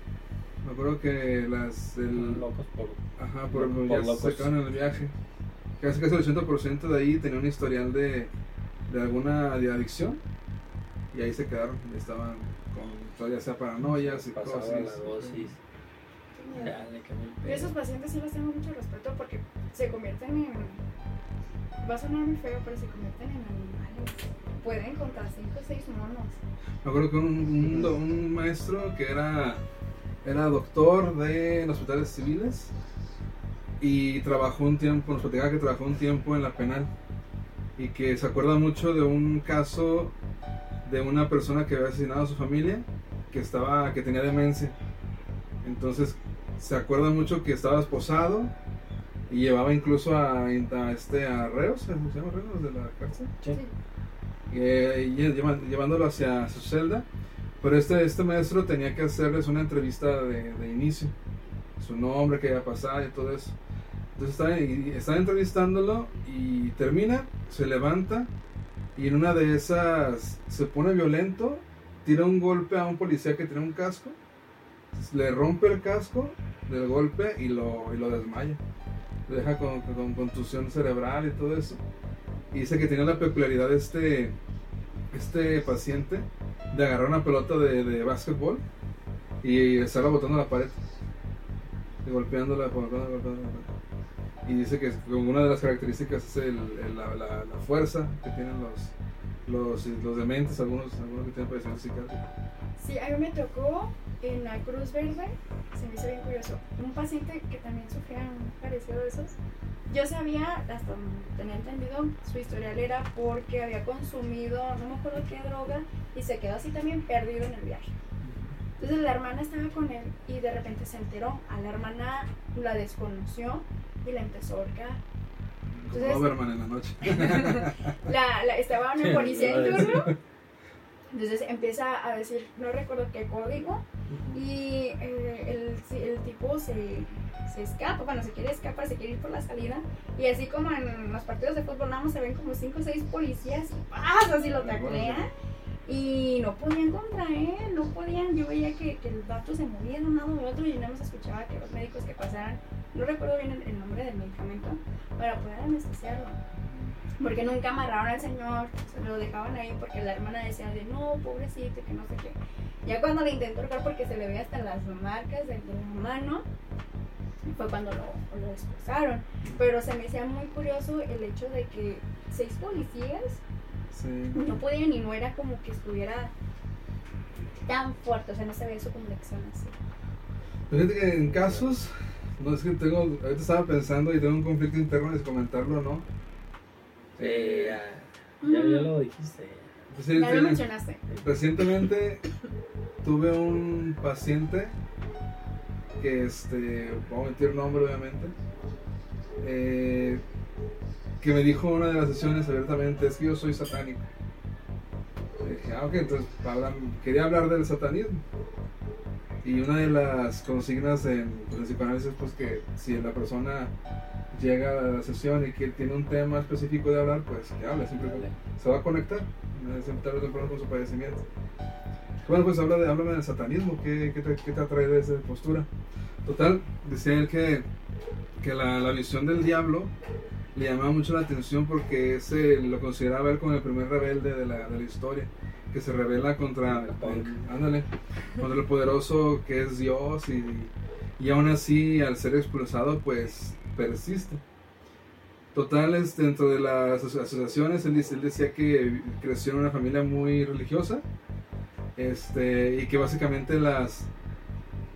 Me acuerdo que las del, Locos por. Ajá, por, Por ya locos. se sacaron en el viaje. Casi casi el 80% de ahí tenía un historial de, de alguna de adicción. Y ahí se quedaron. y Estaban con ya sea paranoias, Pasaba psicosis. la dosis. Yo a esos pacientes sí les tengo mucho respeto porque se convierten en. Va a sonar muy feo, pero se convierten en animales. Pueden contar 5 o 6 monos. Me acuerdo que un, un, do- un maestro que era, era doctor de hospitales civiles y trabajó un tiempo, nos platicaba que trabajó un tiempo en la penal y que se acuerda mucho de un caso de una persona que había asesinado a su familia que estaba que tenía demencia entonces se acuerda mucho que estaba esposado y llevaba incluso a, a este a reos ¿se llama reos de la cárcel? Sí. Eh, llevándolo hacia su celda. Pero este, este maestro tenía que hacerles una entrevista de, inicio, su nombre, qué iba a y todo eso. Entonces está, y está entrevistándolo y termina, se levanta Y en una de esas se pone violento, tira un golpe a un policía que tiene un casco, le rompe el casco del golpe y lo, y lo desmaya. Lo deja con, con contusión cerebral y todo eso. Y dice que tenía la peculiaridad este, este paciente de agarrar una pelota de, de básquetbol y estarla botando a la pared. Y golpeándola, golpeándola, golpeándola. Y dice que una de las características es el, la- la fuerza que tienen los, los, los dementes, algunos, algunos que tienen padecimientos psiquiátricos. Sí, a mí me tocó en la Cruz Verde, se me hizo bien curioso, un paciente que también sufría un parecido de esos. Yo sabía, hasta tenía entendido, su historial era porque había consumido, no me acuerdo qué droga, y se quedó así también perdido en el viaje. Entonces la hermana estaba con él y de repente se enteró. A la hermana la desconoció y la empezó a ahorcar. Entonces- Doberman en la noche. <laughs> la, la- estaba una policía en turno. Entonces empieza a decir, no recuerdo qué código, y eh, el, el tipo se, se escapa, bueno, se quiere escapar, se quiere ir por la salida, y así como en los partidos de fútbol, nada más se ven como 5 o 6 policías, y así lo taclean, y no podían contra él, no podían, yo veía que, que el vato se movía de un lado de otro, y nada más escuchaba que los médicos que pasaran, no recuerdo bien el, el nombre del medicamento, para poder anestesiarlo. Porque nunca amarraron al señor, se lo dejaban ahí porque la hermana decía de no, pobrecito, que no sé qué. Ya cuando le intentó ahorcar porque se le veía hasta las marcas de la mano, fue cuando lo, lo expulsaron. Pero se me hacía muy curioso el hecho de que seis policías Sí. no podían y no era como que estuviera tan fuerte, o sea, no se ve su complexión así. Fíjate que en casos, no es que tengo, ahorita estaba pensando y tengo un conflicto interno de comentarlo o no. Sí, ya, ya, ya lo dijiste. Pues sí, Ya lo mencionaste. Recientemente tuve un paciente que, este, voy a meter nombre obviamente, eh, que me dijo una de las sesiones abiertamente, es que yo soy satánico. Dije, ah, ok, entonces hablan- quería hablar del satanismo. Y una de las consignas en, pues, en psicoanálisis es pues, que si la persona llega a la sesión y que tiene un tema específico de hablar, pues que hable, simplemente se va a conectar, siempre temprano con su padecimiento. Bueno, pues habla de, háblame del satanismo, ¿qué, qué te, qué te atrae de esa postura? Total, decía él que, que la, la visión del diablo le llamaba mucho la atención porque ese lo consideraba él como el primer rebelde de la, de la historia, que se revela contra, El ándale, contra el poderoso que es Dios y, y aún así al ser expulsado pues persiste. Total, es, dentro de las aso- asociaciones, él, él decía que creció en una familia muy religiosa este, y que básicamente las,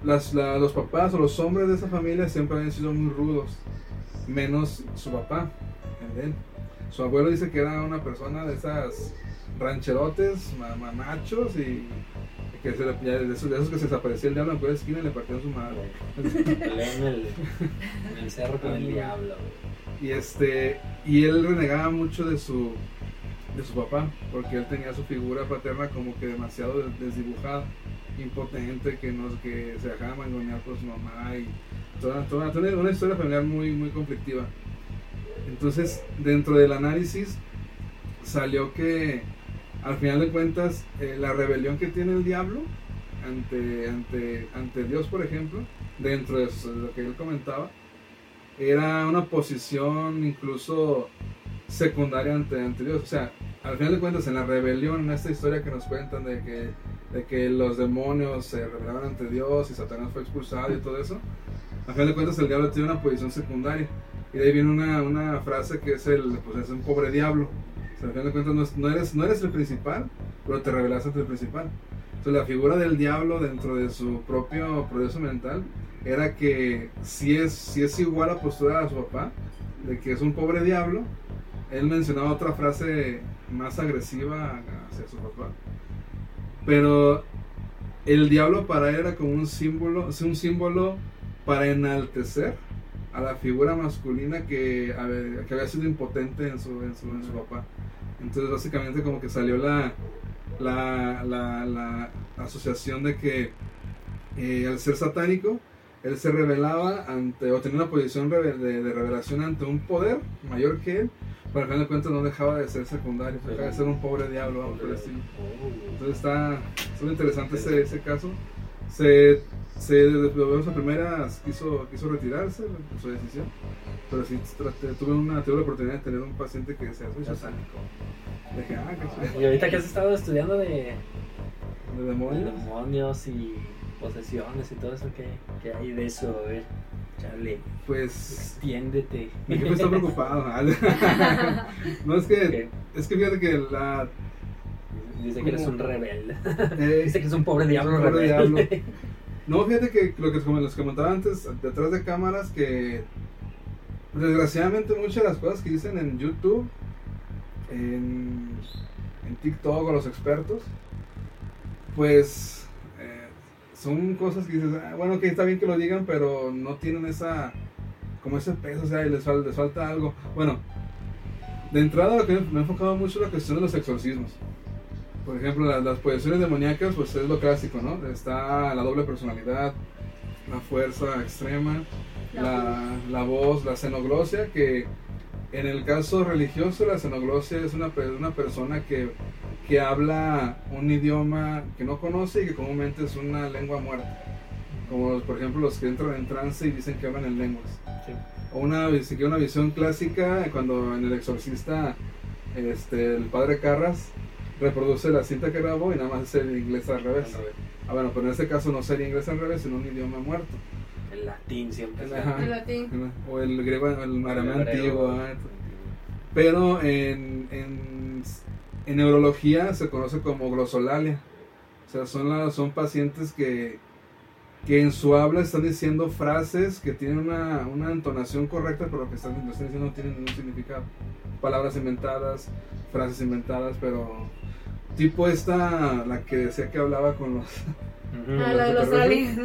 las, la- los papás o los hombres de esa familia siempre habían sido muy rudos, menos su papá, el de él. Su abuelo dice que era una persona de esas rancherotes, ma- ma- machos y que se le- de, esos, de esos que se desaparecía el diablo en cualquier esquina y le partían su madre. En el, <laughs> en el cerro con el diablo. Y este y él renegaba mucho de su de su papá, porque él tenía su figura paterna como que demasiado des- desdibujada, impotente, que no que se dejaba mangonear por su mamá y toda, toda, una historia familiar muy muy conflictiva. Entonces, dentro del análisis salió que al final de cuentas eh, la rebelión que tiene el diablo ante, ante, ante Dios, por ejemplo, dentro de de lo que él comentaba, era una posición incluso secundaria ante, ante Dios. O sea, al final de cuentas, en la rebelión, en esta historia que nos cuentan de que, de que los demonios se rebelaron ante Dios y Satanás fue expulsado y todo eso, al final de cuentas el diablo tiene una posición secundaria. Y de ahí viene una, una frase que es el, pues es un pobre diablo. O sea, al final de cuentas no, es- no eres, no eres el principal, pero te revelas ante el principal. Entonces la figura del diablo dentro de su propio proceso mental era que si es, si es igual a postura a su papá, de que es un pobre diablo, él mencionaba otra frase más agresiva hacia su papá. Pero el diablo para él era como un símbolo, es un símbolo para enaltecer a la figura masculina que, había sido impotente en su, en su, en su papá. Entonces básicamente como que salió la, la, la, la asociación de que eh, al ser satánico, él se revelaba ante, o tenía una posición de revelación ante un poder mayor que él, Pero al final de cuentas no dejaba de ser secundario, dejaba de ser un pobre diablo, algo por. Oh. Entonces está, muy interesante ese, ese caso. Se, se desde la primera quiso, quiso retirarse su decisión, pero sí traté- tuve, una, tuve la oportunidad de tener un paciente que decía, soy satánico. Dije, ah, qué. Y ahorita que has estado estudiando de, de de demonios. demonios y posesiones y todo eso, ¿qué, qué hay de eso? A ver, chale, Pues extiéndete. mi jefe está preocupado. <laughs> no es que, es que fíjate que la... Dice que eres un rebelde. eh, <laughs> Dice que es un pobre diablo un pobre rebelde. <laughs> No, fíjate que lo que como les comentaba antes, detrás de cámaras, que desgraciadamente muchas de las cosas que dicen en YouTube, en, en TikTok o los expertos, pues son cosas que dices, "Ah, bueno, que está bien que lo digan, pero no tienen esa, como ese peso, o sea, y les, fal- les falta algo. Bueno, de entrada lo que me he enfocado mucho es la cuestión de los exorcismos. Por ejemplo, las, las posesiones demoníacas, pues es lo clásico, ¿no? Está la doble personalidad, la fuerza extrema, la, la voz, la xenoglosia, que en el caso religioso la xenoglosia es una, una persona que, que habla un idioma que no conoce y que comúnmente es una lengua muerta. Como por ejemplo los que entran en trance y dicen que hablan en lenguas. Sí. O una, una visión clásica, cuando en El Exorcista este, el padre Carras reproduce la cinta que grabó y nada más es el inglés al revés. Ah, bueno, pero en este caso no sería inglés al revés, sino un idioma muerto. El latín siempre. El- está. ajá. En latín. O el griego, el El arameo antiguo. ah, Pero en, en, en neurología se conoce como glosolalia. O sea, son, las, son pacientes que, que en su habla están diciendo frases que tienen una, una entonación correcta, pero lo que están, lo están diciendo no tienen ningún significado. Palabras inventadas, frases inventadas, pero tipo esta, la que decía que hablaba con los. Ah, la de los aliens.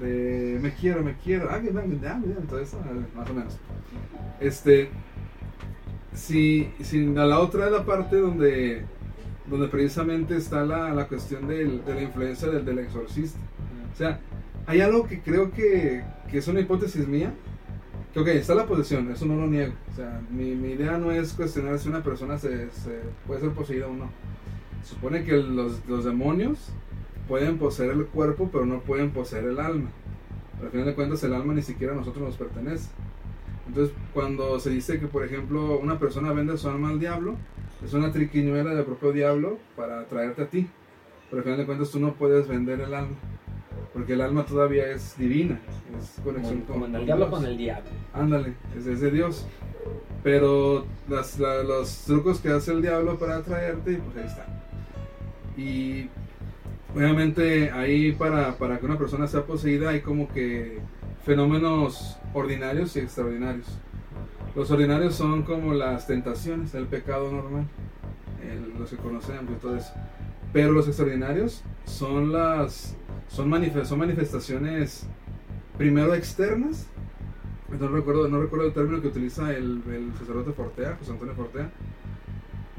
de me quiero, me quiero, ah, ah, eso, ah, más o menos. Este, si a la otra es la parte donde, donde precisamente está la, la cuestión del- de la influencia del, del exorcista. O sea, hay algo que creo que, que es una hipótesis mía. Que, ok, está la posesión, eso no lo niego. O sea, mi, mi idea no es cuestionar si una persona se puede ser poseída o no. Supone que los, los demonios pueden poseer el cuerpo, pero no pueden poseer el alma. Pero al final de cuentas, el alma ni siquiera a nosotros nos pertenece. Entonces, cuando se dice que, por ejemplo, una persona vende su alma al diablo, es una triquiñuela del propio diablo para atraerte a ti. Pero al final de cuentas, tú no puedes vender el alma. Porque el alma todavía es divina, es conexión Como, con, como en el con diablo Dios. con el diablo. Ándale, es, es de Dios. Pero las- la- los trucos que hace el diablo para atraerte, pues ahí están. Y obviamente ahí para, para que una persona sea poseída hay como que fenómenos ordinarios y extraordinarios. Los ordinarios son como las tentaciones, el pecado normal, el- los que conocemos y. Pero los extraordinarios son las son, manifest- son manifestaciones primero externas no recuerdo, no recuerdo el término que utiliza el, el sacerdote Fortea, José Antonio Fortea.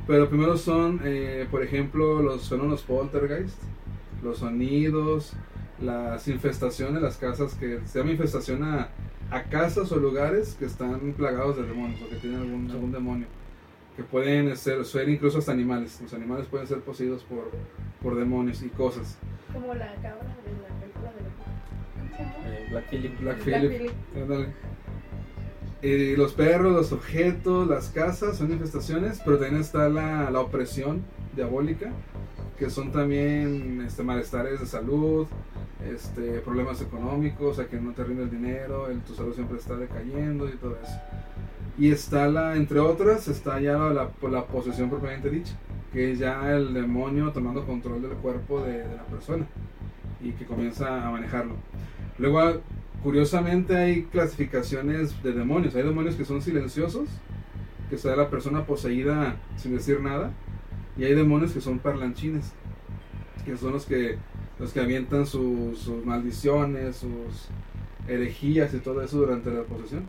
Pero primero son, eh, por ejemplo, los fenómenos poltergeist, los sonidos, las infestaciones, las casas que se llama infestación a, a casas o lugares que están plagados de demonios o que tienen algún, algún demonio. Que pueden ser, ser incluso hasta animales. Los animales pueden ser poseídos por, por demonios y cosas. Como la cabra de la película de. Eh, Black Phillip. Black Black Phillip. Ándale. Eh, los perros, los objetos, las casas son infestaciones, pero también está la, la opresión diabólica, que son también este, malestares de salud, este, problemas económicos, o sea que no te rinde el dinero, el- tu salud siempre está decayendo y todo eso. Y está la, entre otras, está ya la, la, la posesión propiamente dicha, que es ya el demonio tomando control del cuerpo de, de la persona y que comienza a manejarlo. Luego, curiosamente, hay clasificaciones de demonios. Hay demonios que son silenciosos, que está la persona poseída sin decir nada, y hay demonios que son parlanchines, que son los que los que avientan sus, sus maldiciones, sus herejías y todo eso durante la posesión.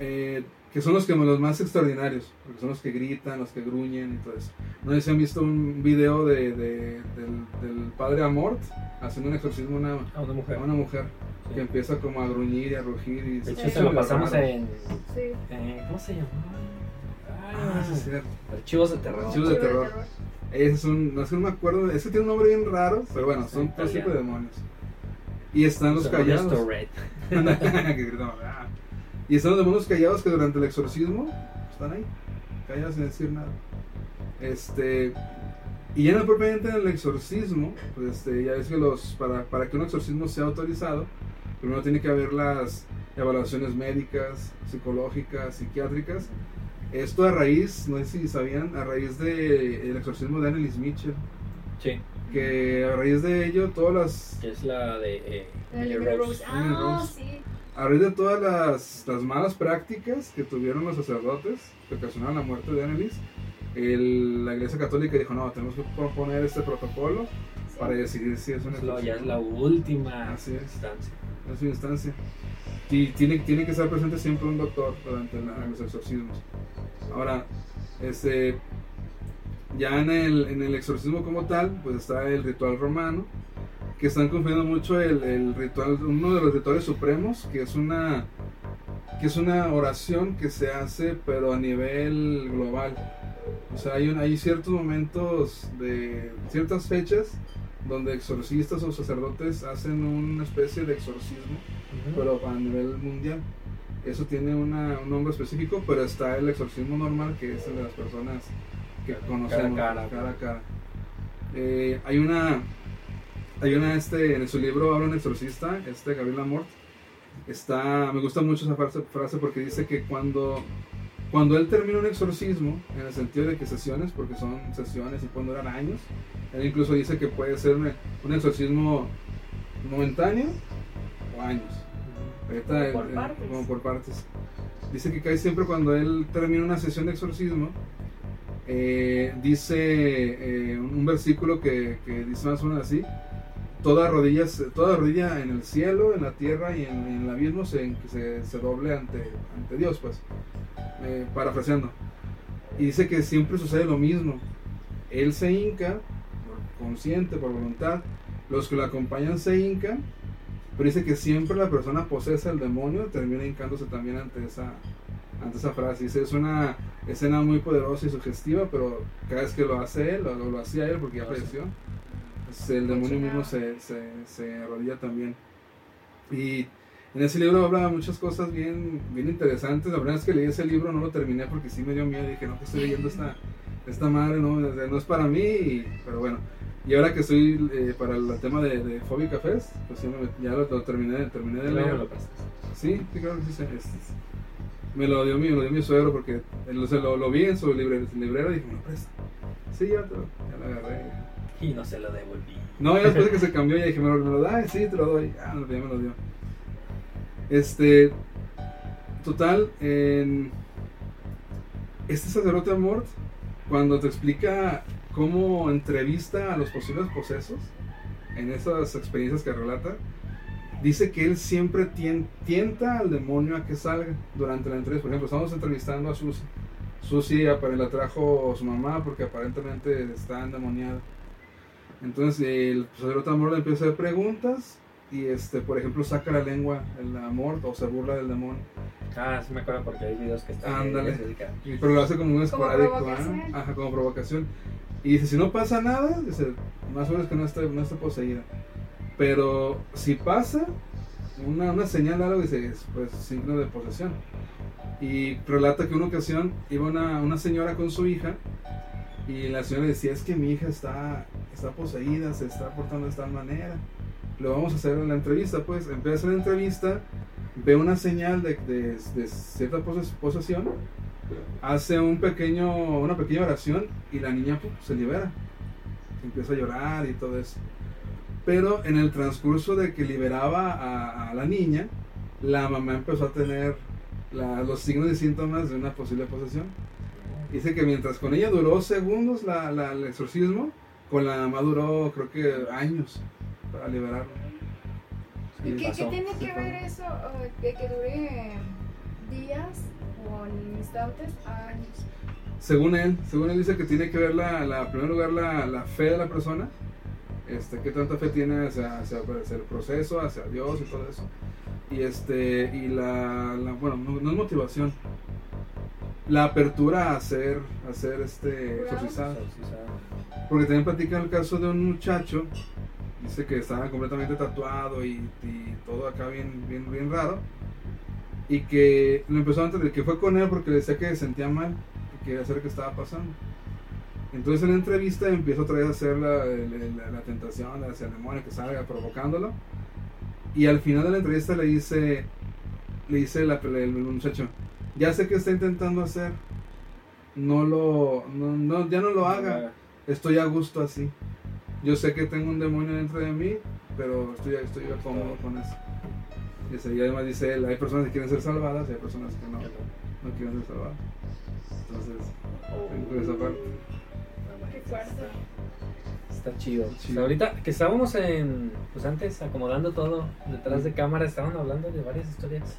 Eh, que son los que los más extraordinarios, porque son los que gritan, los que gruñen y todo eso. No sé si han visto un video de, de- del, del padre Amort haciendo un exorcismo a una, A una mujer. a una mujer Sí. que empieza como a gruñir y a rugir y De hecho, se lo pasamos en. Sí. eh, ¿Cómo se llama? Ah, sí, es cierto. Archivos de terror. Archivos de terror. Ese es un, no sé, no me acuerdo, ese tiene un nombre bien raro, pero bueno, son tres tipos de demonios. Y están los callados. <laughs> "Ah". y están los demonios callados que durante el exorcismo están ahí, callados sin decir nada. Este, y ya no propiamente en el exorcismo, pues este, ya ves que los, para, para que un exorcismo sea autorizado, primero tiene que haber las evaluaciones médicas, psicológicas, psiquiátricas. Esto a raíz, no sé si sabían, a raíz del exorcismo de Annelies Mitchell, Sí. que a raíz de ello todas las Que es la de eh, Rose. Rose. Ah, Rose. sí. A raíz de todas las, las malas prácticas que tuvieron los sacerdotes que ocasionaron la muerte de Annelies, el- la Iglesia Católica dijo, no, tenemos que proponer este protocolo sí. para decidir si es una Es lo- ya es la última Así es. instancia. en su instancia. Tiene, tiene que estar presente siempre un doctor durante la- los exorcismos. Ahora, este, ya en el, en el exorcismo como tal, pues está el ritual romano, que están confundiendo mucho el, el ritual, uno de los rituales supremos, que es una que es una oración que se hace pero a nivel global. O sea, hay, un- hay ciertos momentos de ciertas fechas donde exorcistas o sacerdotes hacen una especie de exorcismo, pero a nivel mundial. Eso tiene una- un nombre específico, pero está el exorcismo normal, que es el de las personas que conocemos cara. cara a cara. Eh, hay una, hay una, este, en su libro habla un exorcista, este Gabriel Amort, está, me gusta mucho esa frase, frase porque dice que cuando, cuando él termina un exorcismo, en el sentido de que sesiones, porque son sesiones y pueden durar años, él incluso dice que puede ser un, exorcismo momentáneo o años. Ahorita, Por partes. como por partes. Dice que casi siempre cuando él termina una sesión de exorcismo, eh, dice eh, un versículo que, que dice más o menos así, toda rodilla, toda rodilla en el cielo, en la tierra y en, en el abismo se, se, se doble ante, ante Dios, pues, eh, parafraseando. Y dice que siempre sucede lo mismo. Él se hinca, por consciente, por voluntad, los que lo acompañan se hincan, pero dice que siempre la persona posesa el demonio termina hincándose también ante esa, ante esa frase. Dice, es una escena muy poderosa y sugestiva, pero cada vez que lo hace él, o lo, lo hacía él porque ya falleció, pues, el demonio mismo se, se, se arrodilla también. Y en ese libro habla muchas cosas bien, bien interesantes. La verdad es que leí ese libro, no lo terminé porque sí me dio miedo. Dije, no, que estoy leyendo esta, esta madre, no, no es para mí, y- pero bueno. Y ahora que estoy eh, para el tema de, de Fóbica Fest, pues ya, me- ya lo, lo terminé, terminé de leer. lo. Sí, sí, claro que sí. sí, es- es- me lo dio mi, lo dio mi suegro porque él, se lo, lo vi en su librero, librero y dije, lo presta. Sí, ya, te lo, ya lo agarré. Y no se lo devolví. No, ya después de que <laughs> se cambió, ya dije, ¿me lo, me lo da? Sí, te lo doy. Ah, no, ya me lo dio. Este, total, en este sacerdote Amort, cuando te explica cómo entrevista a los posibles posesos en esas experiencias que relata, dice que él siempre tien- tienta al demonio a que salga durante la entrevista. Por ejemplo, estamos entrevistando a Susi. Susi la trajo su mamá porque aparentemente está endemoniada. Entonces el sacerdote Amor le empieza a hacer preguntas y este, por ejemplo, saca la lengua el amor o se burla del demonio. Ah, sí me acuerdo porque hay videos que están. Ándale. Pero lo hace como un esporádico, provocación. Ajá, como provocación. Y dice, si no pasa nada, dice, más seguro es que no esté, no esté poseída. Pero si pasa, una, una señal algo, dice, es pues signo de posesión. Y relata que una ocasión iba una, una señora con su hija y la señora decía, es que mi hija está, está poseída, se está portando de tal manera. Lo vamos a hacer en la entrevista, pues empieza la entrevista, ve una señal de, de, de cierta poses- posesión, hace un pequeño, una pequeña oración y la niña pum, se libera. Empieza a llorar y todo eso. Pero en el transcurso de que liberaba a, a la niña, la mamá empezó a tener la- los signos y síntomas de una posible posesión. Dice que mientras con ella duró segundos la, la- el exorcismo, con la mamá duró creo que años para liberarlo. ¿Y Sí, qué, qué pasó. tiene que ver eso eh, de que dure días o instantes a años? Según él, según él dice que tiene que ver la, la en primer lugar la, la fe de la persona, este, qué tanta fe tiene hacia, hacia, hacia el proceso, hacia Dios y todo eso. Y este, y la, la- bueno, no, no es motivación. la apertura a ser, a ser este, exorcizado. Porque también platican el caso de un muchacho, dice que estaba completamente tatuado y, y todo acá bien, bien, bien raro. Y que lo empezó antes de que fue con él porque le decía que se sentía mal y quería saber qué estaba pasando. Entonces en la entrevista empieza otra vez a hacer la, la, la tentación hacia el demonio que salga provocándolo. Y al final de la entrevista le dice, le dice la, el, el muchacho, ya sé que está intentando hacer, no lo, no, no, ya no lo haga, estoy a gusto así. Yo sé que tengo un demonio dentro de mí, pero estoy, estoy cómodo con eso. Y además dice él, hay personas que quieren ser salvadas y hay personas que no, no quieren ser salvadas. Entonces, tengo esa parte. Está chido. Chido. ahorita que estábamos en, pues antes acomodando todo detrás de cámara, estaban hablando de varias historias.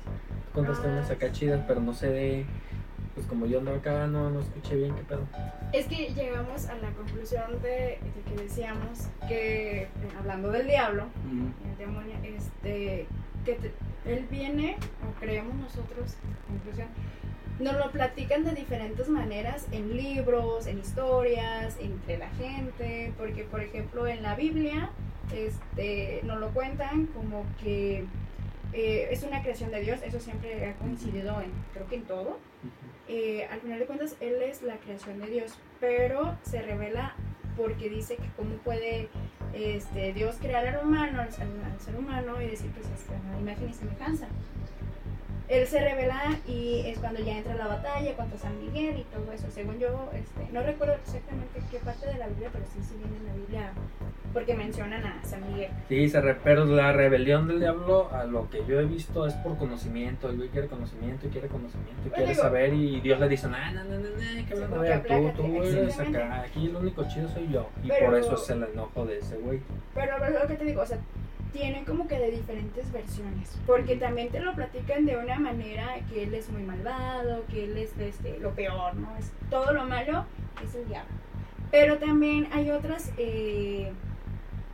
Contaste Ah. unas acá chidas, pero no sé de, pues como yo andaba acá, no, no escuché bien qué pedo. Es que llegamos a la conclusión de, de que decíamos que, eh, hablando del diablo, el demonio, este, que te- él viene, o creemos nosotros, conclusión, nos lo platican de diferentes maneras, en libros, en historias, entre la gente, porque por ejemplo en la Biblia este, nos lo cuentan como que eh, es una creación de Dios, eso siempre ha coincidido en, creo que en todo. Eh, al final de cuentas, Él es la creación de Dios, pero se revela porque dice que cómo puede este, Dios crear al humano, al, ser humano, y decir, pues es a imagen y semejanza. Él se revela y es cuando ya entra la batalla contra San Miguel y todo eso. Según yo, este, no recuerdo exactamente qué parte de la Biblia, pero sí, sí viene en la Biblia porque mencionan a San Miguel. Sí, se re- pero la rebelión del diablo, a lo que yo he visto, es por conocimiento. El güey quiere conocimiento y quiere conocimiento y Pues quiere digo- saber. Y Dios le dice: No, no, no, no, no, Sí, cabrón, a ver, que tú, tú eres acá. Aquí el único chido soy yo. Y Pero- por eso es el enojo de ese güey. Pero pero lo que te digo, o sea, tienen como que de diferentes versiones. Porque también te lo platican de una manera que él es muy malvado, que él es este, lo peor, ¿no? Es todo lo malo es el diablo. Pero también hay otras eh,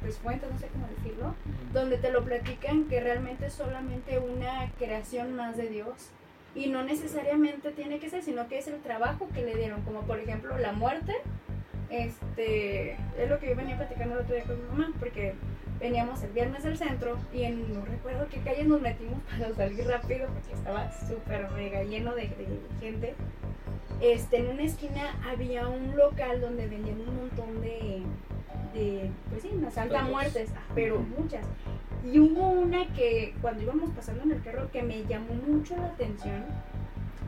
pues fuentes, no sé cómo decirlo, donde te lo platican que realmente es solamente una creación más de Dios. Y no necesariamente tiene que ser, sino que es el trabajo que le dieron, como por ejemplo la muerte. Este, es lo que yo venía platicando el otro día con mi mamá, porque veníamos el viernes del centro y en, no recuerdo qué calle nos metimos <laughs> para salir rápido, porque estaba súper mega lleno de, de gente. Este, en una esquina había un local donde vendían un montón de, de pues sí, unas muertes, ah, pero muchas. Y hubo una que cuando íbamos pasando en el carro que me llamó mucho la atención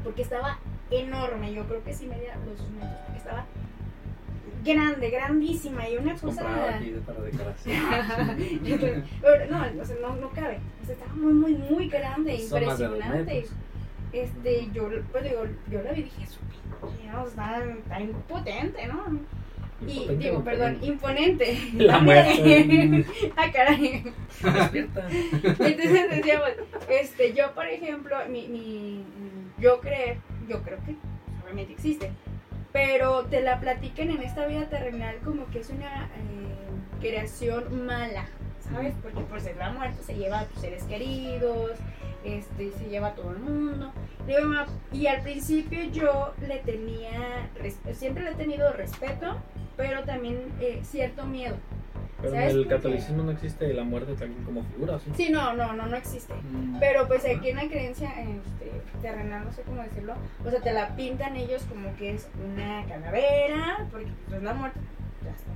porque estaba enorme, yo creo que sí medía los dos metros, porque estaba grande, grandísima y una cosa... aquí de- para decoración. <laughs> Pero no, o sea, no, no cabe, o sea, estaba muy, muy, muy grande, Son impresionante. Este, yo, pues digo, yo la vi y dije, no, está, está impotente, ¿no? Y digo, perdón, imponente. <laughs> La muerte. <laughs> ah, caray. Entonces decíamos, este, yo por ejemplo, mi, mi, yo creo, yo creo que obviamente existe, pero te la platican en esta vida terrenal como que es una eh, creación mala, ¿sabes? Porque pues la muerte se lleva a tus seres queridos, este, se lleva a todo el mundo. Y al principio yo le tenía, siempre le he tenido respeto, pero también eh, cierto miedo. Pero en ¿Sabes el catolicismo no existe la muerte también como figura, ¿sí? Sí, no, no, no, no existe. Pero pues aquí en la creencia este, terrenal, no sé cómo decirlo, o sea, te la pintan ellos como que es una calavera, porque pues la muerte, ya está.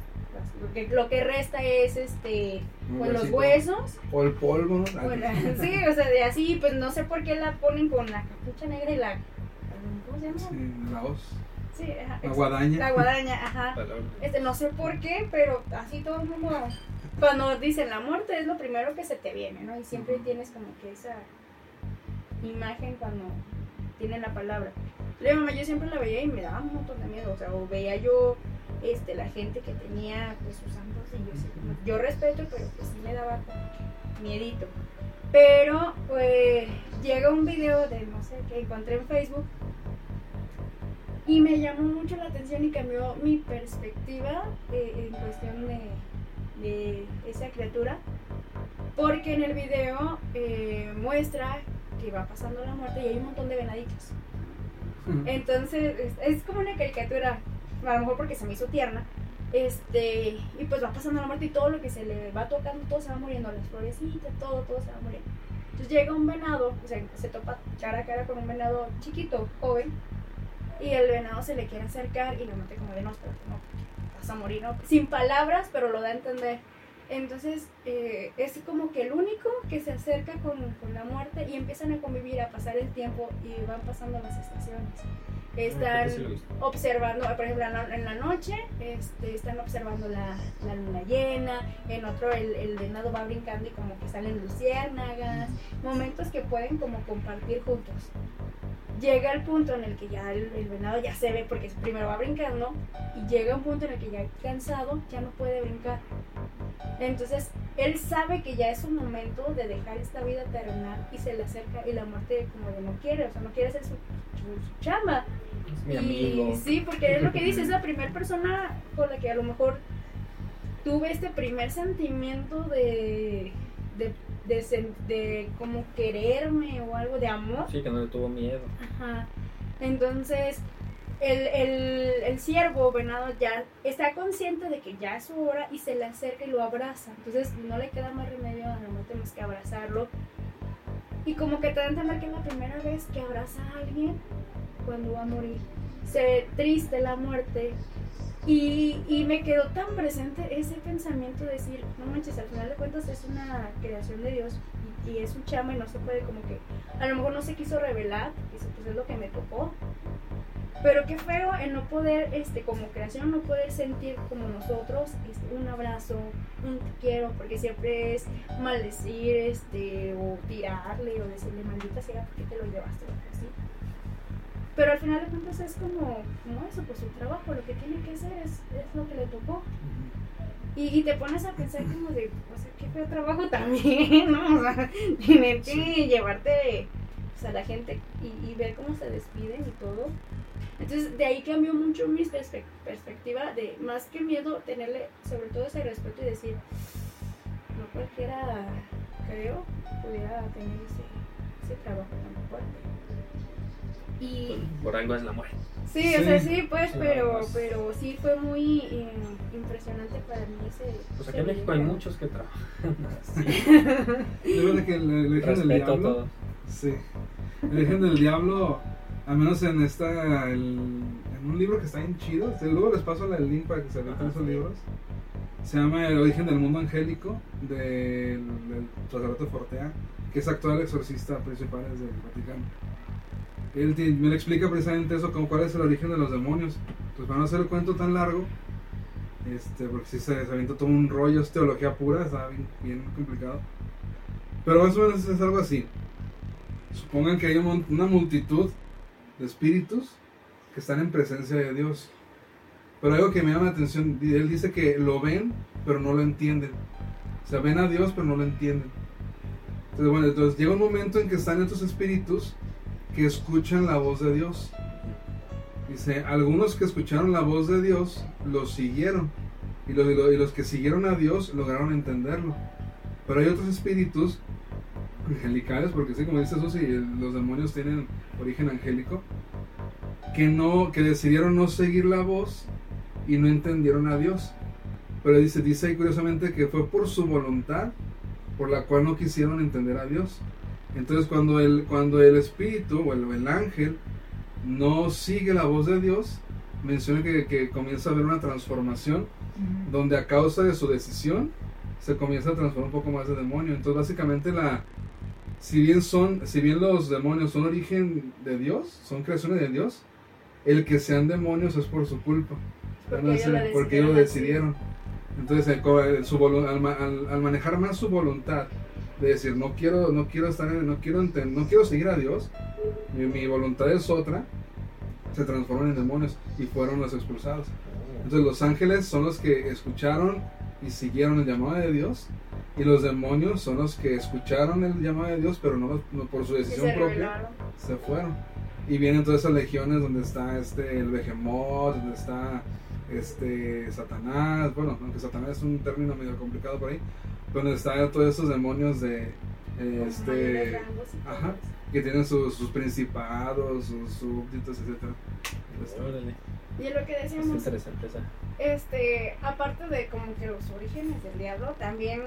Lo que, lo que resta es este, con los huesito. huesos. O el polvo, ¿no? <laughs> sí, o sea, de así, pues no sé por qué la ponen con la capucha negra y la. ¿Cómo se llama? Sí, la hoz. Sí, ajá. La guadaña. La guadaña, ajá. <laughs> Este, no sé por qué, pero así todo el mundo, cuando dicen la muerte es lo primero que se te viene, ¿no? Y siempre tienes como que esa imagen cuando tienen la palabra. La mamá yo siempre la veía y me daba un montón de miedo, o sea, o veía yo este, la gente que tenía pues sus santos y yo yo respeto, pero pues sí me daba miedito. Pero pues llega un video de no sé que encontré en Facebook y me llamó mucho la atención y cambió mi perspectiva eh, en cuestión de, de esa criatura. Porque en el video eh, muestra que va pasando la muerte y hay un montón de venaditos. Entonces, es, es como una caricatura, a lo mejor porque se me hizo tierna. Este, y pues va pasando la muerte y todo lo que se le va tocando, todo se va muriendo, las florecitas, todo, todo se va muriendo. Entonces llega un venado, o sea, se topa cara a cara con un venado chiquito, joven, y el venado se le quiere acercar y lo mete como de no, no, vas a morir, ¿no? Sin palabras, pero lo da a entender. Entonces eh, es como que el único que se acerca con, con la muerte y empiezan a convivir, a pasar el tiempo y van pasando las estaciones. Están sí observando, por ejemplo, en la- en la noche este, están observando la, la luna llena, en otro el, el venado va brincando y como que salen luciérnagas, momentos que pueden como compartir juntos. Llega el punto en el que ya el, el venado ya se ve, porque primero va brincando, y llega un punto en el que ya cansado, ya no puede brincar. Entonces, él sabe que ya es un momento de dejar esta vida terrenal y se le acerca y la muerte como de no quiere, o sea, no quiere hacer su, su- su chamba. Es mi Y amigo. sí, porque es lo que dice, es la primera persona con la que a lo mejor tuve este primer sentimiento de, de, de como quererme o algo de amor. Sí, que no le tuvo miedo. Ajá. Entonces, el, el, el ciervo venado ya está consciente de que ya es su hora y se le acerca y lo abraza. Entonces, no le queda más remedio a la muerte más que abrazarlo. Y como que te da a entender que es la primera vez que abraza a alguien cuando va a morir. Se triste la muerte. Y, y me quedó tan presente ese pensamiento de decir, no manches, al final de cuentas es una creación de Dios y, es un chama y no se puede como que, a lo mejor no se quiso revelar, dice, pues es lo que me tocó. Pero qué feo el no poder, este, como creación, no poder sentir como nosotros este, un abrazo, un te quiero, porque siempre es maldecir, este, o tirarle, o decirle maldita sea, ¿por qué te lo llevaste? así. Pero al final de cuentas es como, como eso, pues su trabajo, lo que tiene que hacer es, es lo que le tocó. Y, y te pones a pensar como de, o sea, qué feo trabajo <laughs> también, ¿no? O sea, <laughs> tener que llevarte a la gente y, y ver cómo se despiden y todo. Entonces de ahí cambió mucho mi perspe- perspectiva de más que miedo, tenerle sobre todo ese respeto y decir, no cualquiera, creo, pudiera tener ese, ese trabajo tan fuerte. Y Por algo es la muerte. Sí, Sí. o sea, sí, pues, Sí, pero, pero sí fue muy eh, impresionante para mí ese. Pues aquí en México hay muchos que trabajan así. De verdad que le, le Respeto todos. Sí. El origen del diablo, al menos en esta, el- en un libro que está bien chido, luego les paso el link para que se vean esos libros. Se llama El origen del mundo angélico, del, del sacerdote Fortea, que es actual exorcista principal del Vaticano. Él te- me lo explica precisamente eso, como cuál es el origen de los demonios. Pues para no hacer el cuento tan largo, este, porque si se, se avienta todo un rollo, es teología pura, está bien, bien complicado. Pero más o menos es algo así. Supongan que hay una multitud de espíritus que están en presencia de Dios. Pero algo que me llama la atención, él dice que lo ven, pero no lo entienden. O sea, ven a Dios, pero no lo entienden. Entonces, bueno, entonces llega un momento en que están estos espíritus que escuchan la voz de Dios. Dice, algunos que escucharon la voz de Dios los siguieron. Y, lo- y lo- y los que siguieron a Dios lograron entenderlo. Pero hay otros espíritus angelicales, porque sí, como dice Susi, los demonios tienen origen angélico, que no, que decidieron no seguir la voz y no entendieron a Dios. Pero dice, dice ahí curiosamente que fue por su voluntad por la cual no quisieron entender a Dios. Entonces cuando el, cuando el espíritu o el, el ángel no sigue la voz de Dios, menciona que, que comienza a haber una transformación donde a causa de su decisión se comienza a transformar un poco más de demonio. Entonces básicamente la si bien son si bien los demonios son origen de Dios, son creaciones de Dios, el que sean demonios es por su culpa. Porque ellos ser- lo porque ellos lo decidieron. Entonces el su al, ma- al- al manejar más su voluntad de decir no quiero no quiero estar en- no quiero no quiero seguir a Dios, mi, mi voluntad es otra, se transforman en demonios y fueron los expulsados. Entonces los ángeles son los que escucharon y siguieron el llamado de Dios. Y los demonios son los que escucharon el llamado de Dios, pero no, por su decisión se propia se fueron. Y vienen todas esas legiones donde está este el Behemoth, donde está este Satanás, bueno, aunque Satanás es un término medio complicado por ahí, donde están todos esos demonios de eh, este ajá, que tienen sus, sus principados, sus súbditos, etcétera. Órale. Y lo que Es decíamos, interesante esa. este, aparte de como que los orígenes del diablo, también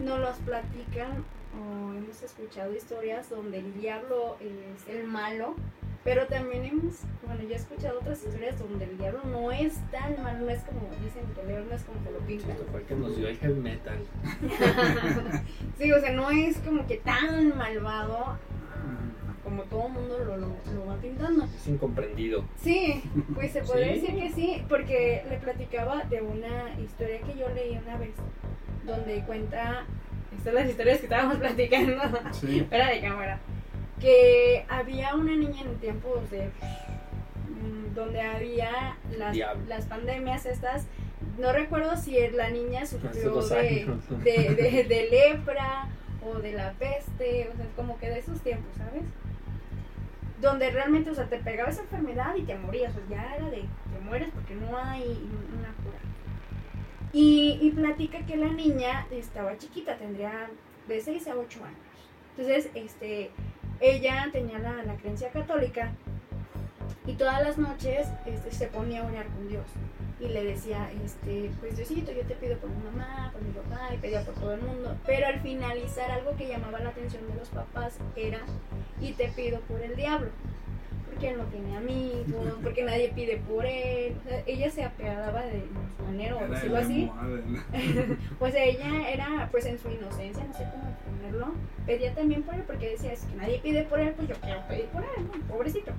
nos los platican o hemos escuchado historias donde el diablo es el malo, pero también hemos, bueno, yo he escuchado otras historias donde el diablo no es tan malo, no es como dicen que León no es como que lo pintan. Esto fue el que nos dio el heavy metal. <laughs> sí, o sea, no es como que tan malvado como todo el mundo lo, lo, lo va pintando. Es incomprendido. Sí, pues se podría Sí. decir que sí, porque le platicaba de una historia que yo leí una vez, donde cuenta, estas son las historias que estábamos <laughs> platicando Sí. fuera de cámara, que había una niña en tiempos de mm, donde había las, las pandemias estas, no recuerdo si la niña sufrió de- de lepra o de la peste, o sea, como que de esos tiempos, ¿sabes? Donde realmente, o sea, te pegaba esa enfermedad y te morías, o sea, ya era de te mueres porque no hay una cura. Y, platica que la niña estaba chiquita, tendría de 6 a 8 años. Entonces, este, ella tenía la, la creencia católica y todas las noches este, se ponía a orar con Dios y le decía, este, pues Diosito, yo te pido por mi mamá, por mi papá, y pedía por todo el mundo. Pero al finalizar algo que llamaba la atención de los papás era, y te pido por el diablo, porque él no tiene amigos, <laughs> porque nadie pide por él. O sea, ella se apegaba de su manera, o el así. almohade, ¿no? <laughs> Pues ella era, pues en su inocencia, no sé cómo ponerlo, pedía también por él, porque decía, es que nadie pide por él, pues yo quiero pedir por él, ¿no? Pobrecito.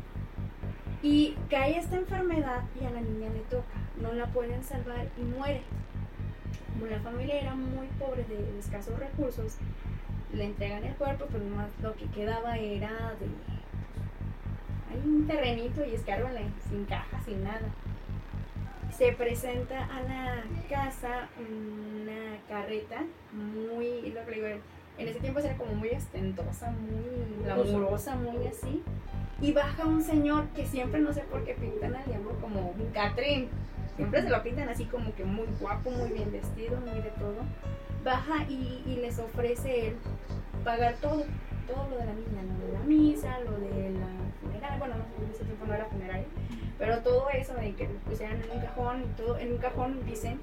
Y cae esta enfermedad y a la niña le toca, no la pueden salvar y muere. Como la familia era muy pobre de, de escasos recursos, le entregan el cuerpo, pero más lo que quedaba era de... Un terrenito y escárbenle, sin caja, sin nada se presenta a la casa una carreta muy, lo que digo, en ese tiempo era como muy ostentosa, muy glamurosa, muy así. Y baja un señor que siempre no sé por qué pintan al diablo como un Catrín. Siempre se lo pintan así como que muy guapo, muy bien vestido, muy de todo. Baja y, les ofrece él pagar todo, todo lo de la lo de la misa, lo de la bueno, no, en ese tiempo no era funeraria, pero todo eso de que lo pusieran en un cajón y todo, en un cajón dicen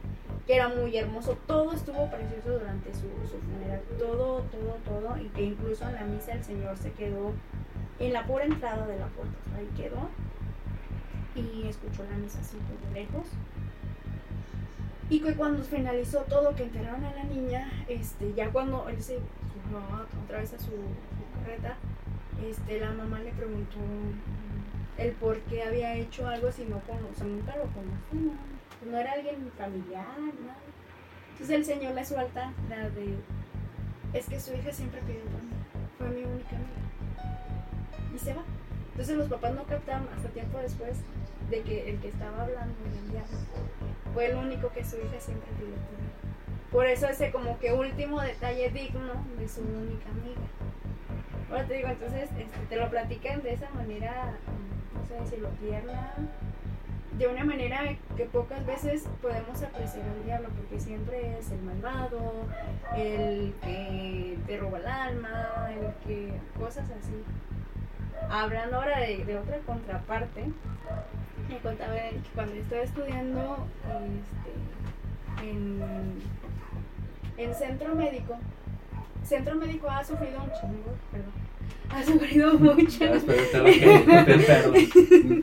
que era muy hermoso, todo estuvo precioso durante su, su funeral, todo, todo, todo, y que incluso en la misa el Señor se quedó en la pura entrada de la puerta, ahí quedó y escuchó la misa así por lejos. Y que cuando finalizó todo, que enterraron a la niña, este, ya cuando él se otra vez a su carreta, este, la mamá le preguntó el por qué había hecho algo si no cono- o sea, nunca lo conocí, no, Pues no era alguien familiar, nada. Entonces el señor le suelta la de, es que su hija siempre pidió por mí, fue mi única amiga. Y se va. Entonces los papás no captaron hasta tiempo después de que el que estaba hablando el fue el único que su hija siempre pidió por él. Por eso ese como que último detalle digno de su única amiga. Ahora te digo, entonces este, te lo platican de esa manera, mm, no sé decirlo, tierna, de una manera que pocas veces podemos apreciar al diablo, porque siempre es el malvado, el que te roba el alma, el que. cosas así. Hablando ahora de, otra contraparte, me contaba que cuando estaba estudiando este, en, en centro médico, centro médico ha sufrido un chingo, perdón, ha sufrido mucho. <laughs>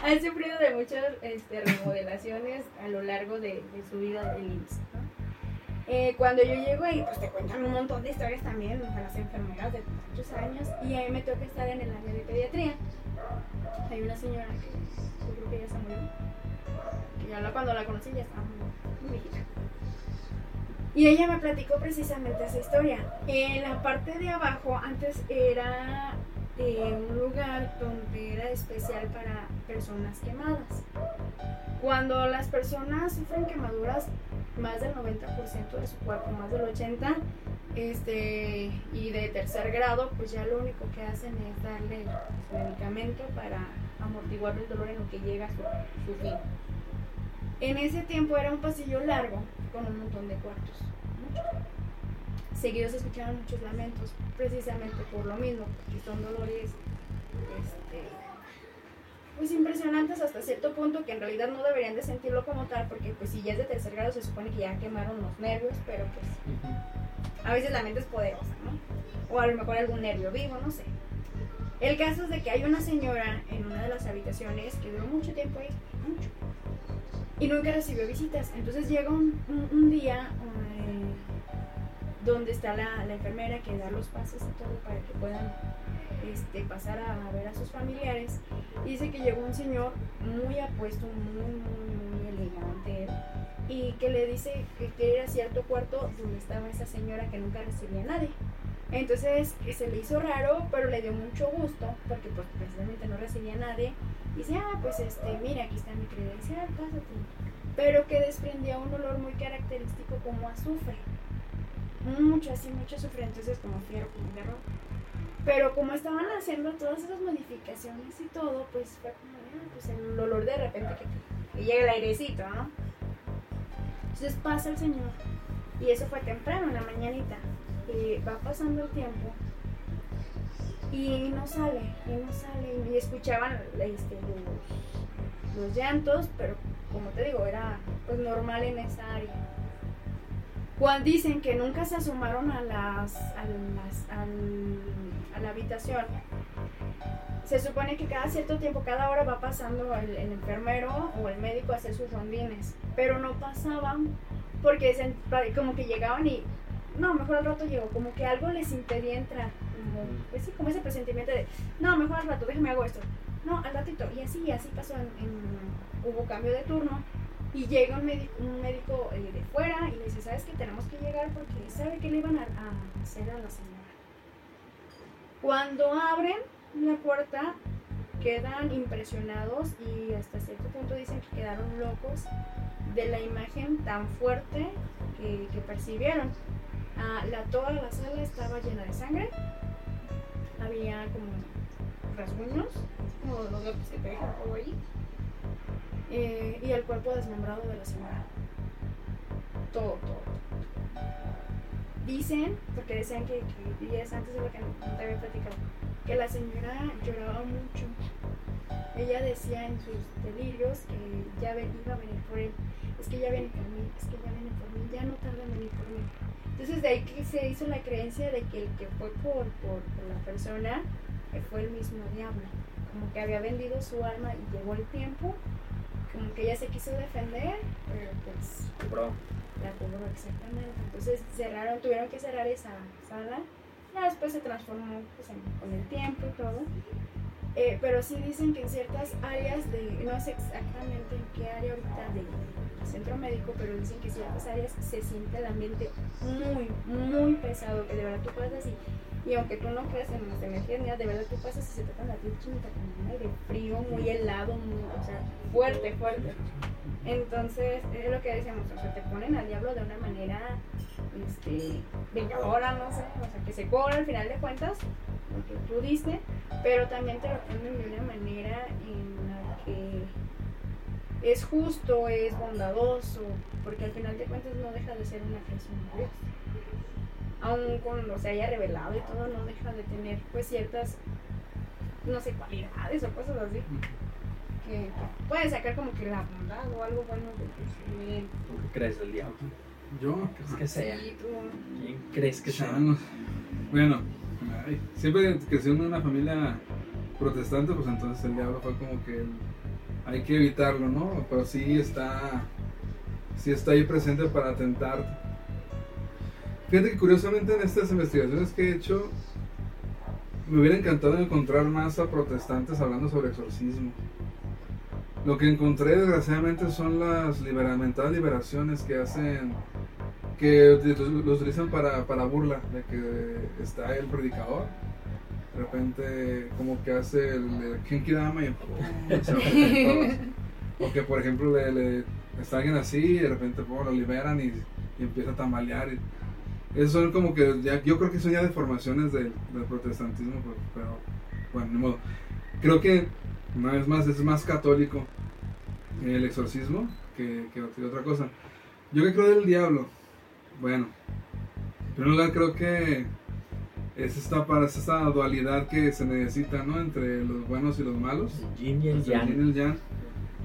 Ha sufrido de muchas este, remodelaciones a lo largo de, de su vida del IMSS. ¿no? Eh, cuando yo llego ahí, pues te cuentan un montón de historias también de las enfermeras de muchos años y a mí me toca estar en el área de pediatría. Hay una señora que yo creo que ya se murió, que ya la- cuando la conocí ya estaba muy, muy viejita. Y ella me platicó precisamente esa historia. En la parte de abajo antes era eh, un lugar donde era especial para personas quemadas. Cuando las personas sufren quemaduras, más del 90% de su cuerpo, más del 80%, este, y de tercer grado, pues ya lo único que hacen es darle medicamento para amortiguar el dolor en lo que llega su, su fin. En ese tiempo era un pasillo largo con un montón de cuartos. seguidos se escuchaban muchos lamentos, precisamente por lo mismo, porque son dolores este, pues impresionantes hasta cierto punto que en realidad no deberían de sentirlo como tal, porque pues si ya es de tercer grado se supone que ya quemaron los nervios, pero pues a veces la mente es poderosa, ¿no? O a lo mejor algún nervio vivo, no sé. El caso es de que hay una señora en una de las habitaciones que duró mucho tiempo ahí, y nunca recibió visitas. Entonces llega un, un- día eh, donde está la, enfermera que da los pases y todo para que puedan este, pasar a, ver a sus familiares. Dice que llegó un señor muy apuesto, muy, muy, muy elegante y que le dice que quiere ir a cierto cuarto donde estaba esa señora que nunca recibía a nadie. Entonces que se le hizo raro, pero le dio mucho gusto, porque pues precisamente no recibía a nadie. Y dice, ah, pues este, mira, aquí está mi credencial, pásate. Pero que desprendía un olor muy característico como azufre. Mucho, así, mucho azufre, entonces como fiero, como perro. Pero como estaban haciendo todas esas modificaciones y todo, pues fue como, ah, pues el olor de repente que llega el airecito, ¿no? Entonces pasa el señor, y eso fue temprano, en la mañanita. Va pasando el tiempo, y no sale, y no sale, y escuchaban este, los, los llantos, pero como te digo, era pues normal en esa área. Cuando dicen que nunca se asomaron a las, a las al- a la habitación. Se supone que cada cierto tiempo, cada hora va pasando el, el enfermero o el médico a hacer sus rondines, pero no pasaban porque se- como que llegaban y no, mejor al rato llegó, como que algo les impedía entrar, como, pues sí, como ese presentimiento de, no, mejor al rato, déjame hago esto, no, al ratito, y así, y así pasó, en, en- hubo cambio de turno, y llega un médico, un médico eh, de fuera y le dice, ¿sabes que Tenemos que llegar porque sabe que le iban a, a hacer a la señora. Cuando abren la puerta, quedan impresionados y hasta cierto punto dicen que quedaron locos de la imagen tan fuerte que, que percibieron. Ah, la, toda la sala estaba llena de sangre, había como rasguños, como los que dejan todo ahí, eh, y el cuerpo desmembrado de la señora. Todo, todo. Dicen, porque decían que, que días antes de lo que no te había platicado, que la señora lloraba mucho. Ella decía en sus delirios que ya iba a venir por él. Es que ya viene por mí, es que ya viene por mí, ya no tarda en venir por mí. Entonces de ahí que se hizo la creencia de que el que fue por, por, por la persona que fue el mismo diablo. Como que había vendido su alma y llegó el tiempo, como que ella se quiso defender, pero pues Bro, la cobró exactamente. Entonces cerraron, tuvieron que cerrar esa sala. Ya después se transformó pues, en- con el tiempo y todo. Eh, pero sí dicen que en ciertas áreas de, no sé exactamente en qué área ahorita del centro médico, pero dicen que ciertas áreas se siente el ambiente muy, muy pesado, que de verdad tú pasas y, y aunque tú no creas en las nada, de verdad tú pasas y se te pone la chinita con un aire frío, muy helado, muy, o sea, fuerte, fuerte. Entonces, es lo que decíamos, o sea, te ponen al diablo de una manera este, vengadora, no sé, o sea, que se cobra al final de cuentas lo que tú diste, pero también te lo ponen de una manera en la que es justo, es bondadoso, porque al final de cuentas no deja de ser una creación de Dios. Aun cuando se haya revelado y todo, no deja de tener pues ciertas, no sé, cualidades o cosas así que, que pueden sacar como que la bondad o algo bueno de que bien. ¿tú qué crees del diablo? Yo, ¿Crees que sea? Sí, tú. ¿Quién crees que sea? Bueno, ay, siempre crecí en una familia protestante, pues entonces el diablo fue como que el- hay que evitarlo, ¿no? Pero sí está, sí está ahí presente para atentar. Fíjate que curiosamente en estas investigaciones que he hecho, me hubiera encantado encontrar más a protestantes hablando sobre exorcismo. Lo que encontré desgraciadamente son las liberamentadas liberaciones que hacen que ut- lo utilizan para, para burla de que está el predicador de repente como que hace el, el Genki Dama y <laughs> o que por ejemplo le, le- está alguien así y de repente ¡pum! lo liberan y, y empieza a tambalear y, esos son como que ya, yo creo que son ya deformaciones del, del protestantismo pues, pero bueno ni modo creo que una vez más es más católico el exorcismo que, que otra cosa yo que creo del diablo bueno, primer lugar, creo que es esta, para, es esta dualidad que se necesita, ¿no? Entre los buenos y los malos. El yin y el yang. yin y el yang.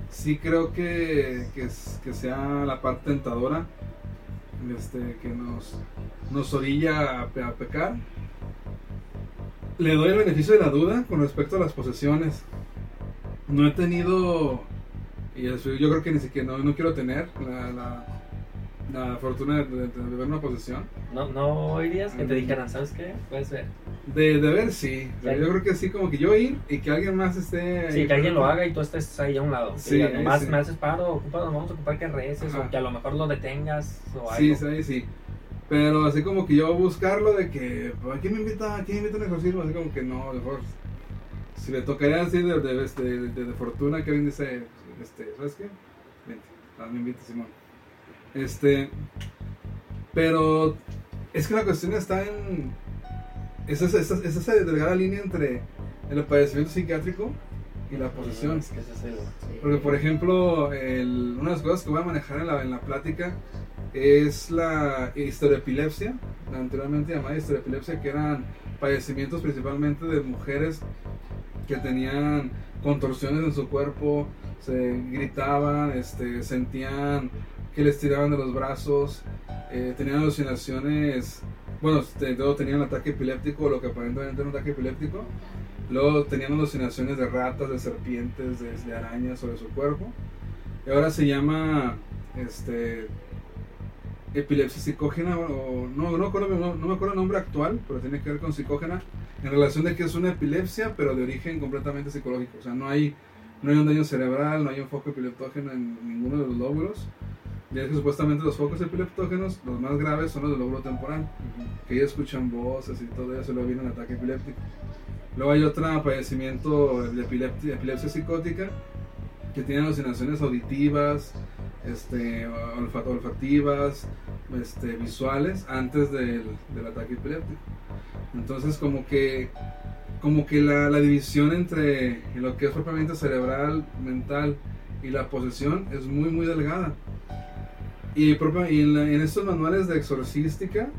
Sí creo que, que, que sea la parte tentadora este, que nos, nos orilla a, pe- a pecar. Le doy el beneficio de la duda con respecto a las posesiones. No he tenido, y yo creo que ni siquiera, no, no quiero tener la, la, la fortuna de, de- de ver una posesión. No, no oirías que te Mm. dijeran, ¿sabes qué? Puede ser. De, de ver, sí. O sea, Sí. yo creo que sí, como que yo ir y que alguien más esté... Sí, que alguien lo haga y tú estés ahí a un lado. Que Sí, diga, nomás sí. me haces paro, ocupa, nos vamos a ocupar que reces, Ajá. o que a lo mejor lo detengas, o algo. Sí, sí, sí. Pero así como que yo buscarlo de que, ¿a quién me invita? ¿A quién me invita a un exorcismo? Así como que no, mejor. Si le tocaría así de, de, este, de, de- fortuna, que alguien dice, este, ¿sabes qué? Vente, ah, me invita Simón. Este, pero es que la cuestión está en. Es esa, esa, es esa delgada línea entre el padecimiento psiquiátrico y la posesión. Es que ese es el... Porque, por ejemplo, el- una de las cosas que voy a manejar en la, en la plática es la histeroepilepsia, la anteriormente llamada histeroepilepsia, que eran padecimientos principalmente de mujeres que tenían contorsiones en su cuerpo, se gritaban, este, sentían que les tiraban de los brazos, eh, tenían alucinaciones, bueno, este, luego tenían ataque epiléptico, lo que aparentemente era un ataque epiléptico, luego tenían alucinaciones de ratas, de serpientes, de, de arañas sobre su cuerpo, y ahora se llama, este, epilepsia psicógena, o no, no, no, no me acuerdo el nombre actual, pero tiene que ver con psicógena, en relación de que es una epilepsia, pero de origen completamente psicológico, o sea, no hay, no hay un daño cerebral, no hay un foco epileptógeno en ninguno de los lóbulos, ya es que supuestamente los focos epileptógenos, los más graves son los del lóbulo temporal, que ellos escuchan voces y todo eso, luego viene un ataque epiléptico. Luego hay otro padecimiento de epilepsia, epilepsia psicótica, que tiene alucinaciones auditivas, este, olfa- olfativas, este, visuales, antes del, del ataque epiléptico. Entonces como que, como que la, la división entre lo que es propiamente cerebral, mental y la posesión es muy muy delgada. Y, propia- y en, la- en estos manuales de exorcística,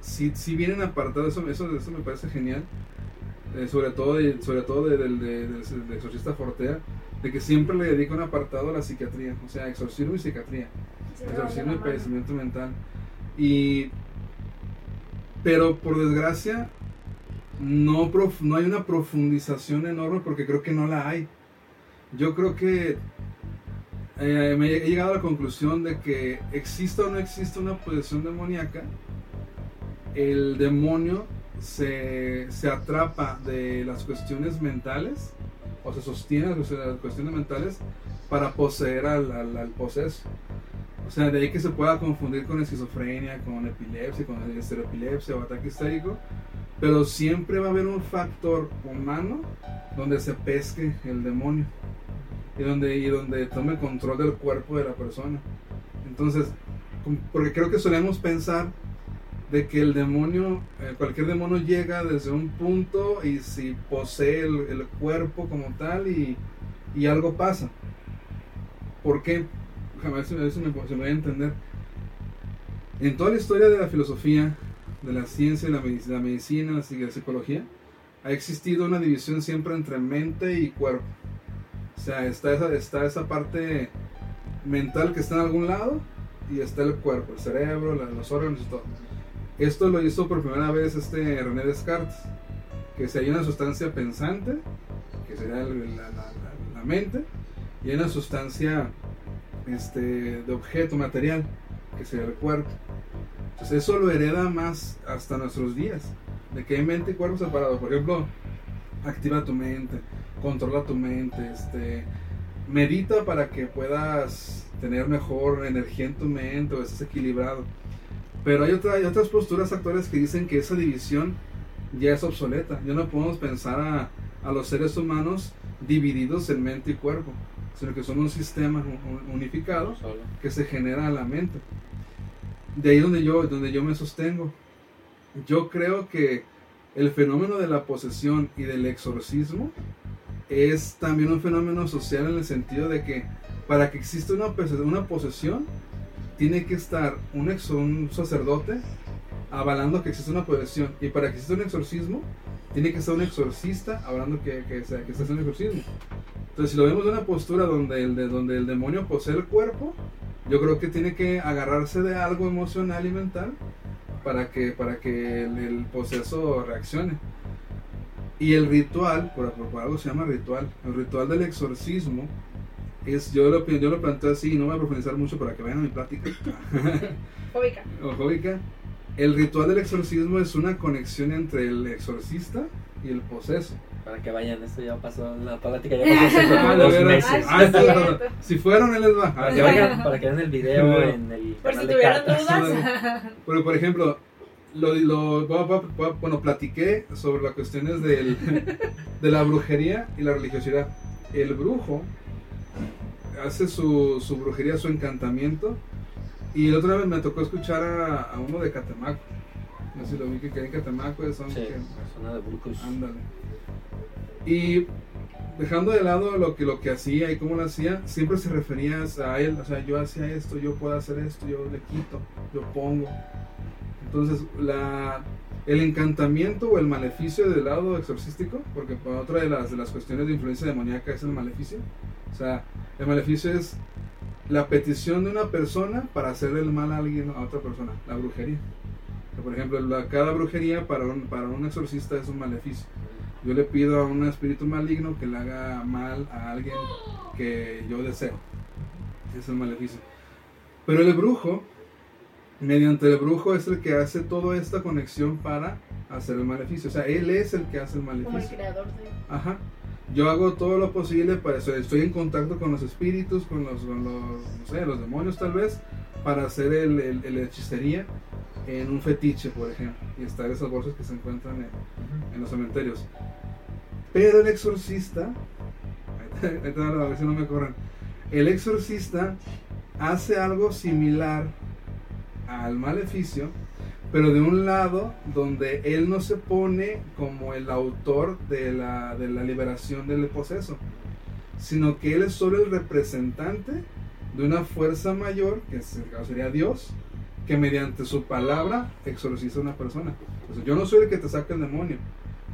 sí, sí vienen apartados, eso, eso, eso me parece genial, eh, sobre todo, de, sobre todo de- del de, exorcista Fortea, de que siempre le dedica un apartado a la psiquiatría, o sea, exorcismo y psiquiatría, exorcismo y padecimiento mental. Y, pero por desgracia, no, prof- no hay una profundización enorme porque creo que no la hay. Yo creo que eh, me he llegado a la conclusión de que exista o no exista una posesión demoníaca, el demonio se, se atrapa de las cuestiones mentales o se sostiene de las cuestiones mentales para poseer al, al, al poseso. O sea, de ahí que se pueda confundir con esquizofrenia, con epilepsia, con estereopilepsia o ataque histérico, pero siempre va a haber un factor humano donde se pesque el demonio y donde, y donde tome control del cuerpo de la persona. Entonces, porque creo que solemos pensar de que el demonio, eh, cualquier demonio llega desde un punto y si posee el, el cuerpo como tal y, y algo pasa. ¿Por qué? Ver si me, si me voy a entender. En toda la historia de la filosofía, de la ciencia, la medicina, la, medicina, psi- la psicología, ha existido una división siempre entre mente y cuerpo. Sea, está esa, está esa parte mental que está en algún lado y está el cuerpo, el cerebro, los órganos y todo. Esto lo hizo por primera vez este René Descartes, que si hay una sustancia pensante, que sería la- la- la mente, y hay una sustancia este, de objeto material, que sería el cuerpo. Entonces eso lo hereda más hasta nuestros días, de que hay mente y cuerpo separados. Por ejemplo, activa tu mente, controla tu mente, este, medita para que puedas tener mejor energía en tu mente o estés equilibrado. Pero hay, otra, hay otras posturas actuales que dicen que esa división ya es obsoleta. Ya no podemos pensar a, a los seres humanos divididos en mente y cuerpo, sino que son un sistema un- un- unificado que se genera en la mente. De ahí donde yo, donde yo me sostengo. Yo creo que el fenómeno de la posesión y del exorcismo es también un fenómeno social en el sentido de que para que exista una, una posesión tiene que estar un, exo- un sacerdote avalando que existe una posesión. Y para que exista un exorcismo, tiene que ser un exorcista hablando que, que, sea- que está un exorcismo. Entonces, si lo vemos de una postura donde el, de, donde el demonio posee el cuerpo, yo creo que tiene que agarrarse de algo emocional y mental para que, para que el, el poseso reaccione. Y el ritual, por, por- algo se llama ritual, el ritual del exorcismo es, yo lo, yo lo planteo así, no voy a profundizar mucho para que vayan a mi plática. <laughs> Ojóica. El ritual del exorcismo es una conexión entre el exorcista y el poseso. Para que vayan, esto ya pasó, la plática ya <laughs> pasó hace como Ah, dos meses. Ah, está. Si fueron, él les va. Para que, vayan, <laughs> para que vean el video en el Por canal si tuvieran dudas. Pero, por ejemplo, lo, bueno, platiqué sobre las cuestiones del, <laughs> de la brujería y la religiosidad. El brujo hace su, su brujería, su encantamiento. Y la otra vez me tocó escuchar a, a uno de Catemaco. No sé si lo vi que en Catemaco. Son Sí, que- persona de Brucus. Ándale. Y dejando de lado lo que, lo que hacía y cómo lo hacía, siempre se refería a él. O sea, yo hacía esto, yo puedo hacer esto, yo le quito, yo pongo. Entonces, la, el encantamiento o el maleficio del lado exorcístico, porque para otra de las, de las cuestiones de influencia demoníaca es el maleficio. O sea, el maleficio es la petición de una persona para hacer el mal a alguien, a otra persona, la brujería. Por ejemplo, la- cada brujería para un, para un exorcista es un maleficio. Yo le pido a un espíritu maligno que le haga mal a alguien que yo deseo. Es el maleficio. Pero el brujo, mediante el brujo es el que hace toda esta conexión para hacer el maleficio. O sea, él es el que hace el Como el maleficio. creador de. Ajá. Yo hago todo lo posible para eso. Estoy en contacto con los espíritus, con los, con los, no sé, los demonios tal vez, para hacer el, el- el hechicería en un fetiche, por ejemplo. Y estar esas bolsas que se encuentran en, en los cementerios. Pero el exorcista, a ver si no me corren. El exorcista hace algo similar al maleficio, pero de un lado donde él no se pone como el autor de la, de la liberación del poseso, sino que él es solo el representante de una fuerza mayor, que sería Dios, que mediante su palabra exorciza a una persona. Entonces, yo no soy el que te saca el demonio,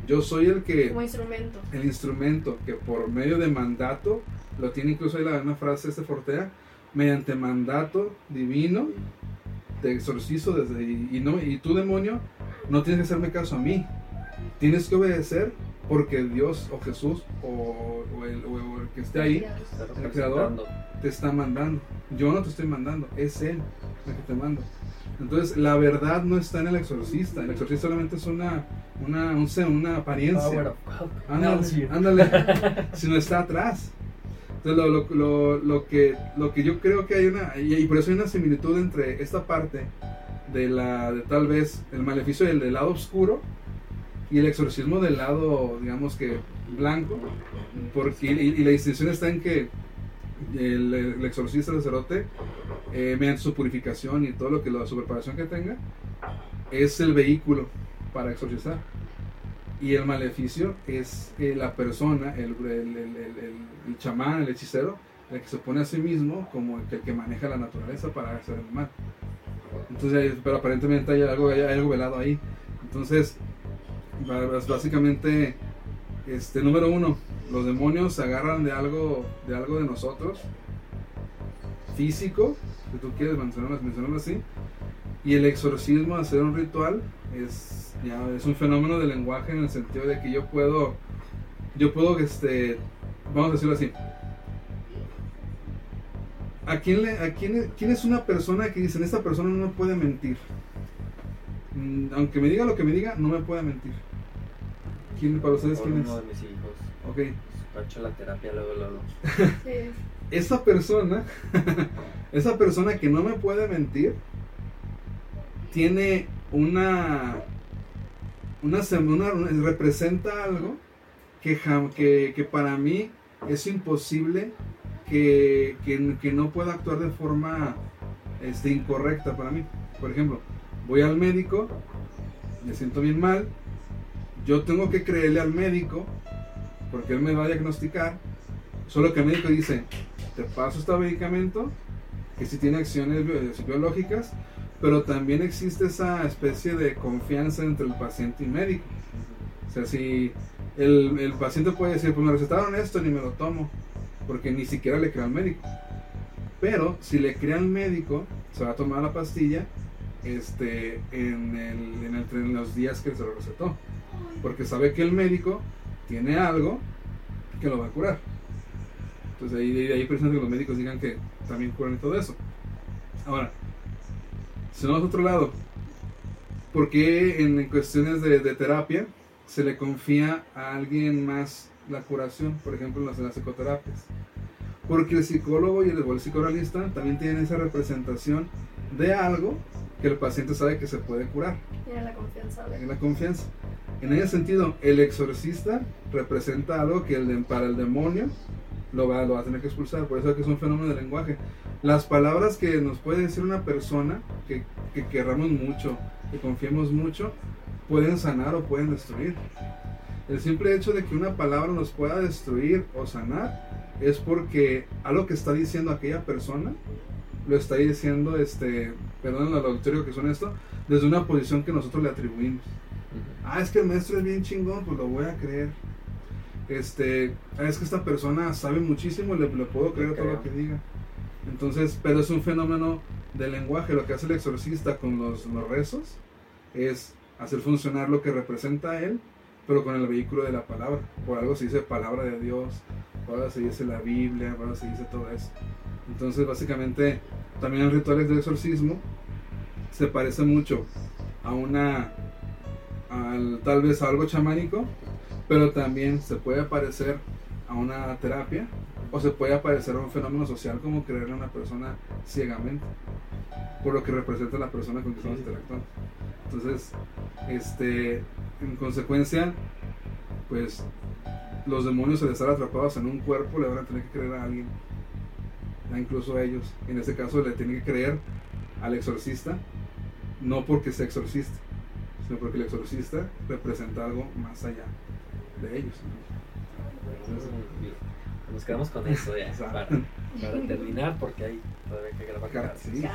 yo soy el que Como instrumento. el instrumento que por medio de mandato, lo tiene incluso ahí la misma frase este Fortea, mediante mandato divino, te exorcizo desde y, y no y tú demonio no tienes que hacerme caso a mí, tienes que obedecer porque Dios o Jesús o, o el, o el que esté ahí El creador. te está mandando. Yo no te estoy mandando, es Él el que te manda. Entonces, la verdad no está en el exorcista. El exorcista solamente es una, una, un una apariencia. Ándale, ándale. <laughs> si no está atrás. Entonces, lo, lo, lo, lo que, lo que yo creo que hay una, y, y por eso hay una similitud entre esta parte de la, de tal vez el maleficio del, del lado oscuro y el exorcismo del lado, digamos que blanco, porque, y, y la distinción está en que el, el exorcista, el sacerdote, eh, mediante su purificación y todo lo que, la, su preparación que tenga, es el vehículo para exorcizar. Y el maleficio es eh, la persona, el, el, el, chamán, el hechicero, el que se pone a sí mismo como el que, maneja la naturaleza para hacer el mal. Entonces, pero aparentemente hay algo, hay algo velado ahí. Entonces, básicamente, este, número uno, los demonios se agarran de algo, de algo de nosotros, físico, si tú quieres mencionarlo, mencionarlo así, y el exorcismo, hacer un ritual, es, ya, es un fenómeno del lenguaje en el sentido de que yo puedo, yo puedo, este, vamos a decirlo así. ¿A quién, le, a quién, quién es una persona que dicen, esta persona no me puede mentir? Mm, Aunque me diga lo que me diga, no me puede mentir. ¿Quién para ustedes quién es? uno de mis hijos. Ok. Ha hecho la terapia luego, luego. Sí. esa persona, <laughs> esa persona que no me puede mentir, tiene una, una, una- una- representa algo que, jam- que, que para mí es imposible que, que, que no pueda actuar de forma este, incorrecta para mí. Por ejemplo, voy al médico, me siento bien mal, yo tengo que creerle al médico porque él me va a diagnosticar, solo que el médico dice, te paso este medicamento que sí tiene acciones bio- biológicas, pero también existe esa especie de confianza entre el paciente y médico. O sea, si el, el paciente puede decir, pues me recetaron esto, ni me lo tomo, porque ni siquiera le crea al médico. Pero si le crea al médico, se va a tomar la pastilla este, en, el, en, el, en los días que se lo recetó. Porque sabe que el médico tiene algo que lo va a curar. Entonces ahí, de ahí precisamente que los médicos digan que también curan y todo eso. Ahora, si no, otro lado, ¿por qué en cuestiones de, de, terapia se le confía a alguien más la curación? Por ejemplo, en las, las psicoterapias. Porque el psicólogo y el, el psicoanalista también tienen esa representación de algo que el paciente sabe que se puede curar. Tiene la confianza. En la confianza. En ese sentido, el exorcista representa algo que el, para el demonio lo va, lo va a tener que expulsar. Por eso es que es un fenómeno de lenguaje. Las palabras que nos puede decir una persona que, que querramos mucho, que confiemos mucho, pueden sanar o pueden destruir. El simple hecho de que una palabra nos pueda destruir o sanar es porque algo que está diciendo aquella persona lo está diciendo, este, perdón el auditorio que son esto, desde una posición que nosotros le atribuimos. Ah, es que el maestro es bien chingón, pues lo voy a creer. Este, es que esta persona sabe muchísimo, le, le puedo creer todo lo que diga. Entonces, pero es un fenómeno del lenguaje. Lo que hace el exorcista con los, los rezos es hacer funcionar lo que representa a él, pero con el vehículo de la palabra. Por algo se dice palabra de Dios, por algo se dice la Biblia, por algo se dice todo eso. Entonces, básicamente, también en rituales de exorcismo se parece mucho a una, al, tal vez a algo chamánico, pero también se puede parecer a una terapia o se puede parecer a un fenómeno social como creerle a una persona ciegamente por lo que representa la persona con que estamos interactuando. Entonces, este, en consecuencia, pues los demonios al estar atrapados en un cuerpo le van a tener que creer a alguien, incluso a ellos. En este caso le tienen que creer al exorcista, no porque sea exorcista, sino porque el exorcista representa algo más allá de ellos. Entonces, nos quedamos con eso ya, para, para, terminar, porque hay todavía que grabar cartas. Sí, sí,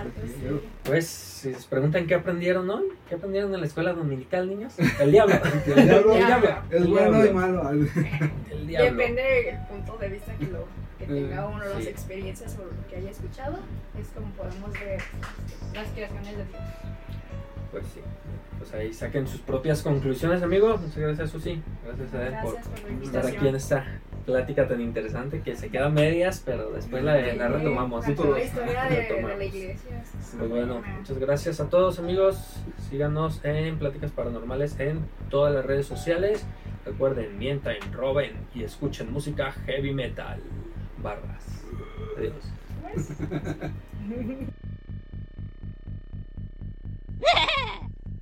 Pues, si se preguntan qué aprendieron hoy, ¿qué aprendieron en la escuela dominical, niños? El diablo. <laughs> el diablo, el diablo. es el bueno diablo. y malo. <laughs> El diablo. Depende del punto de vista que, lo, que tenga uno, las Sí. experiencias o lo que haya escuchado, es como podemos ver las creaciones de Dios. Pues sí. Pues ahí saquen sus propias conclusiones, amigos. Muchas gracias, Susi. Gracias a él por Gracias por la estar aquí en esta plática tan interesante que se queda a medias, pero después la, la retomamos. Sí, todos. la historia de, de la Retomamos. iglesia. es Pues muy bueno, muchas gracias a todos amigos. Síganos en Pláticas Paranormales en todas las redes sociales. Recuerden, mientan, roben y escuchen música heavy metal. Barras. Adiós. Pues, <laughs>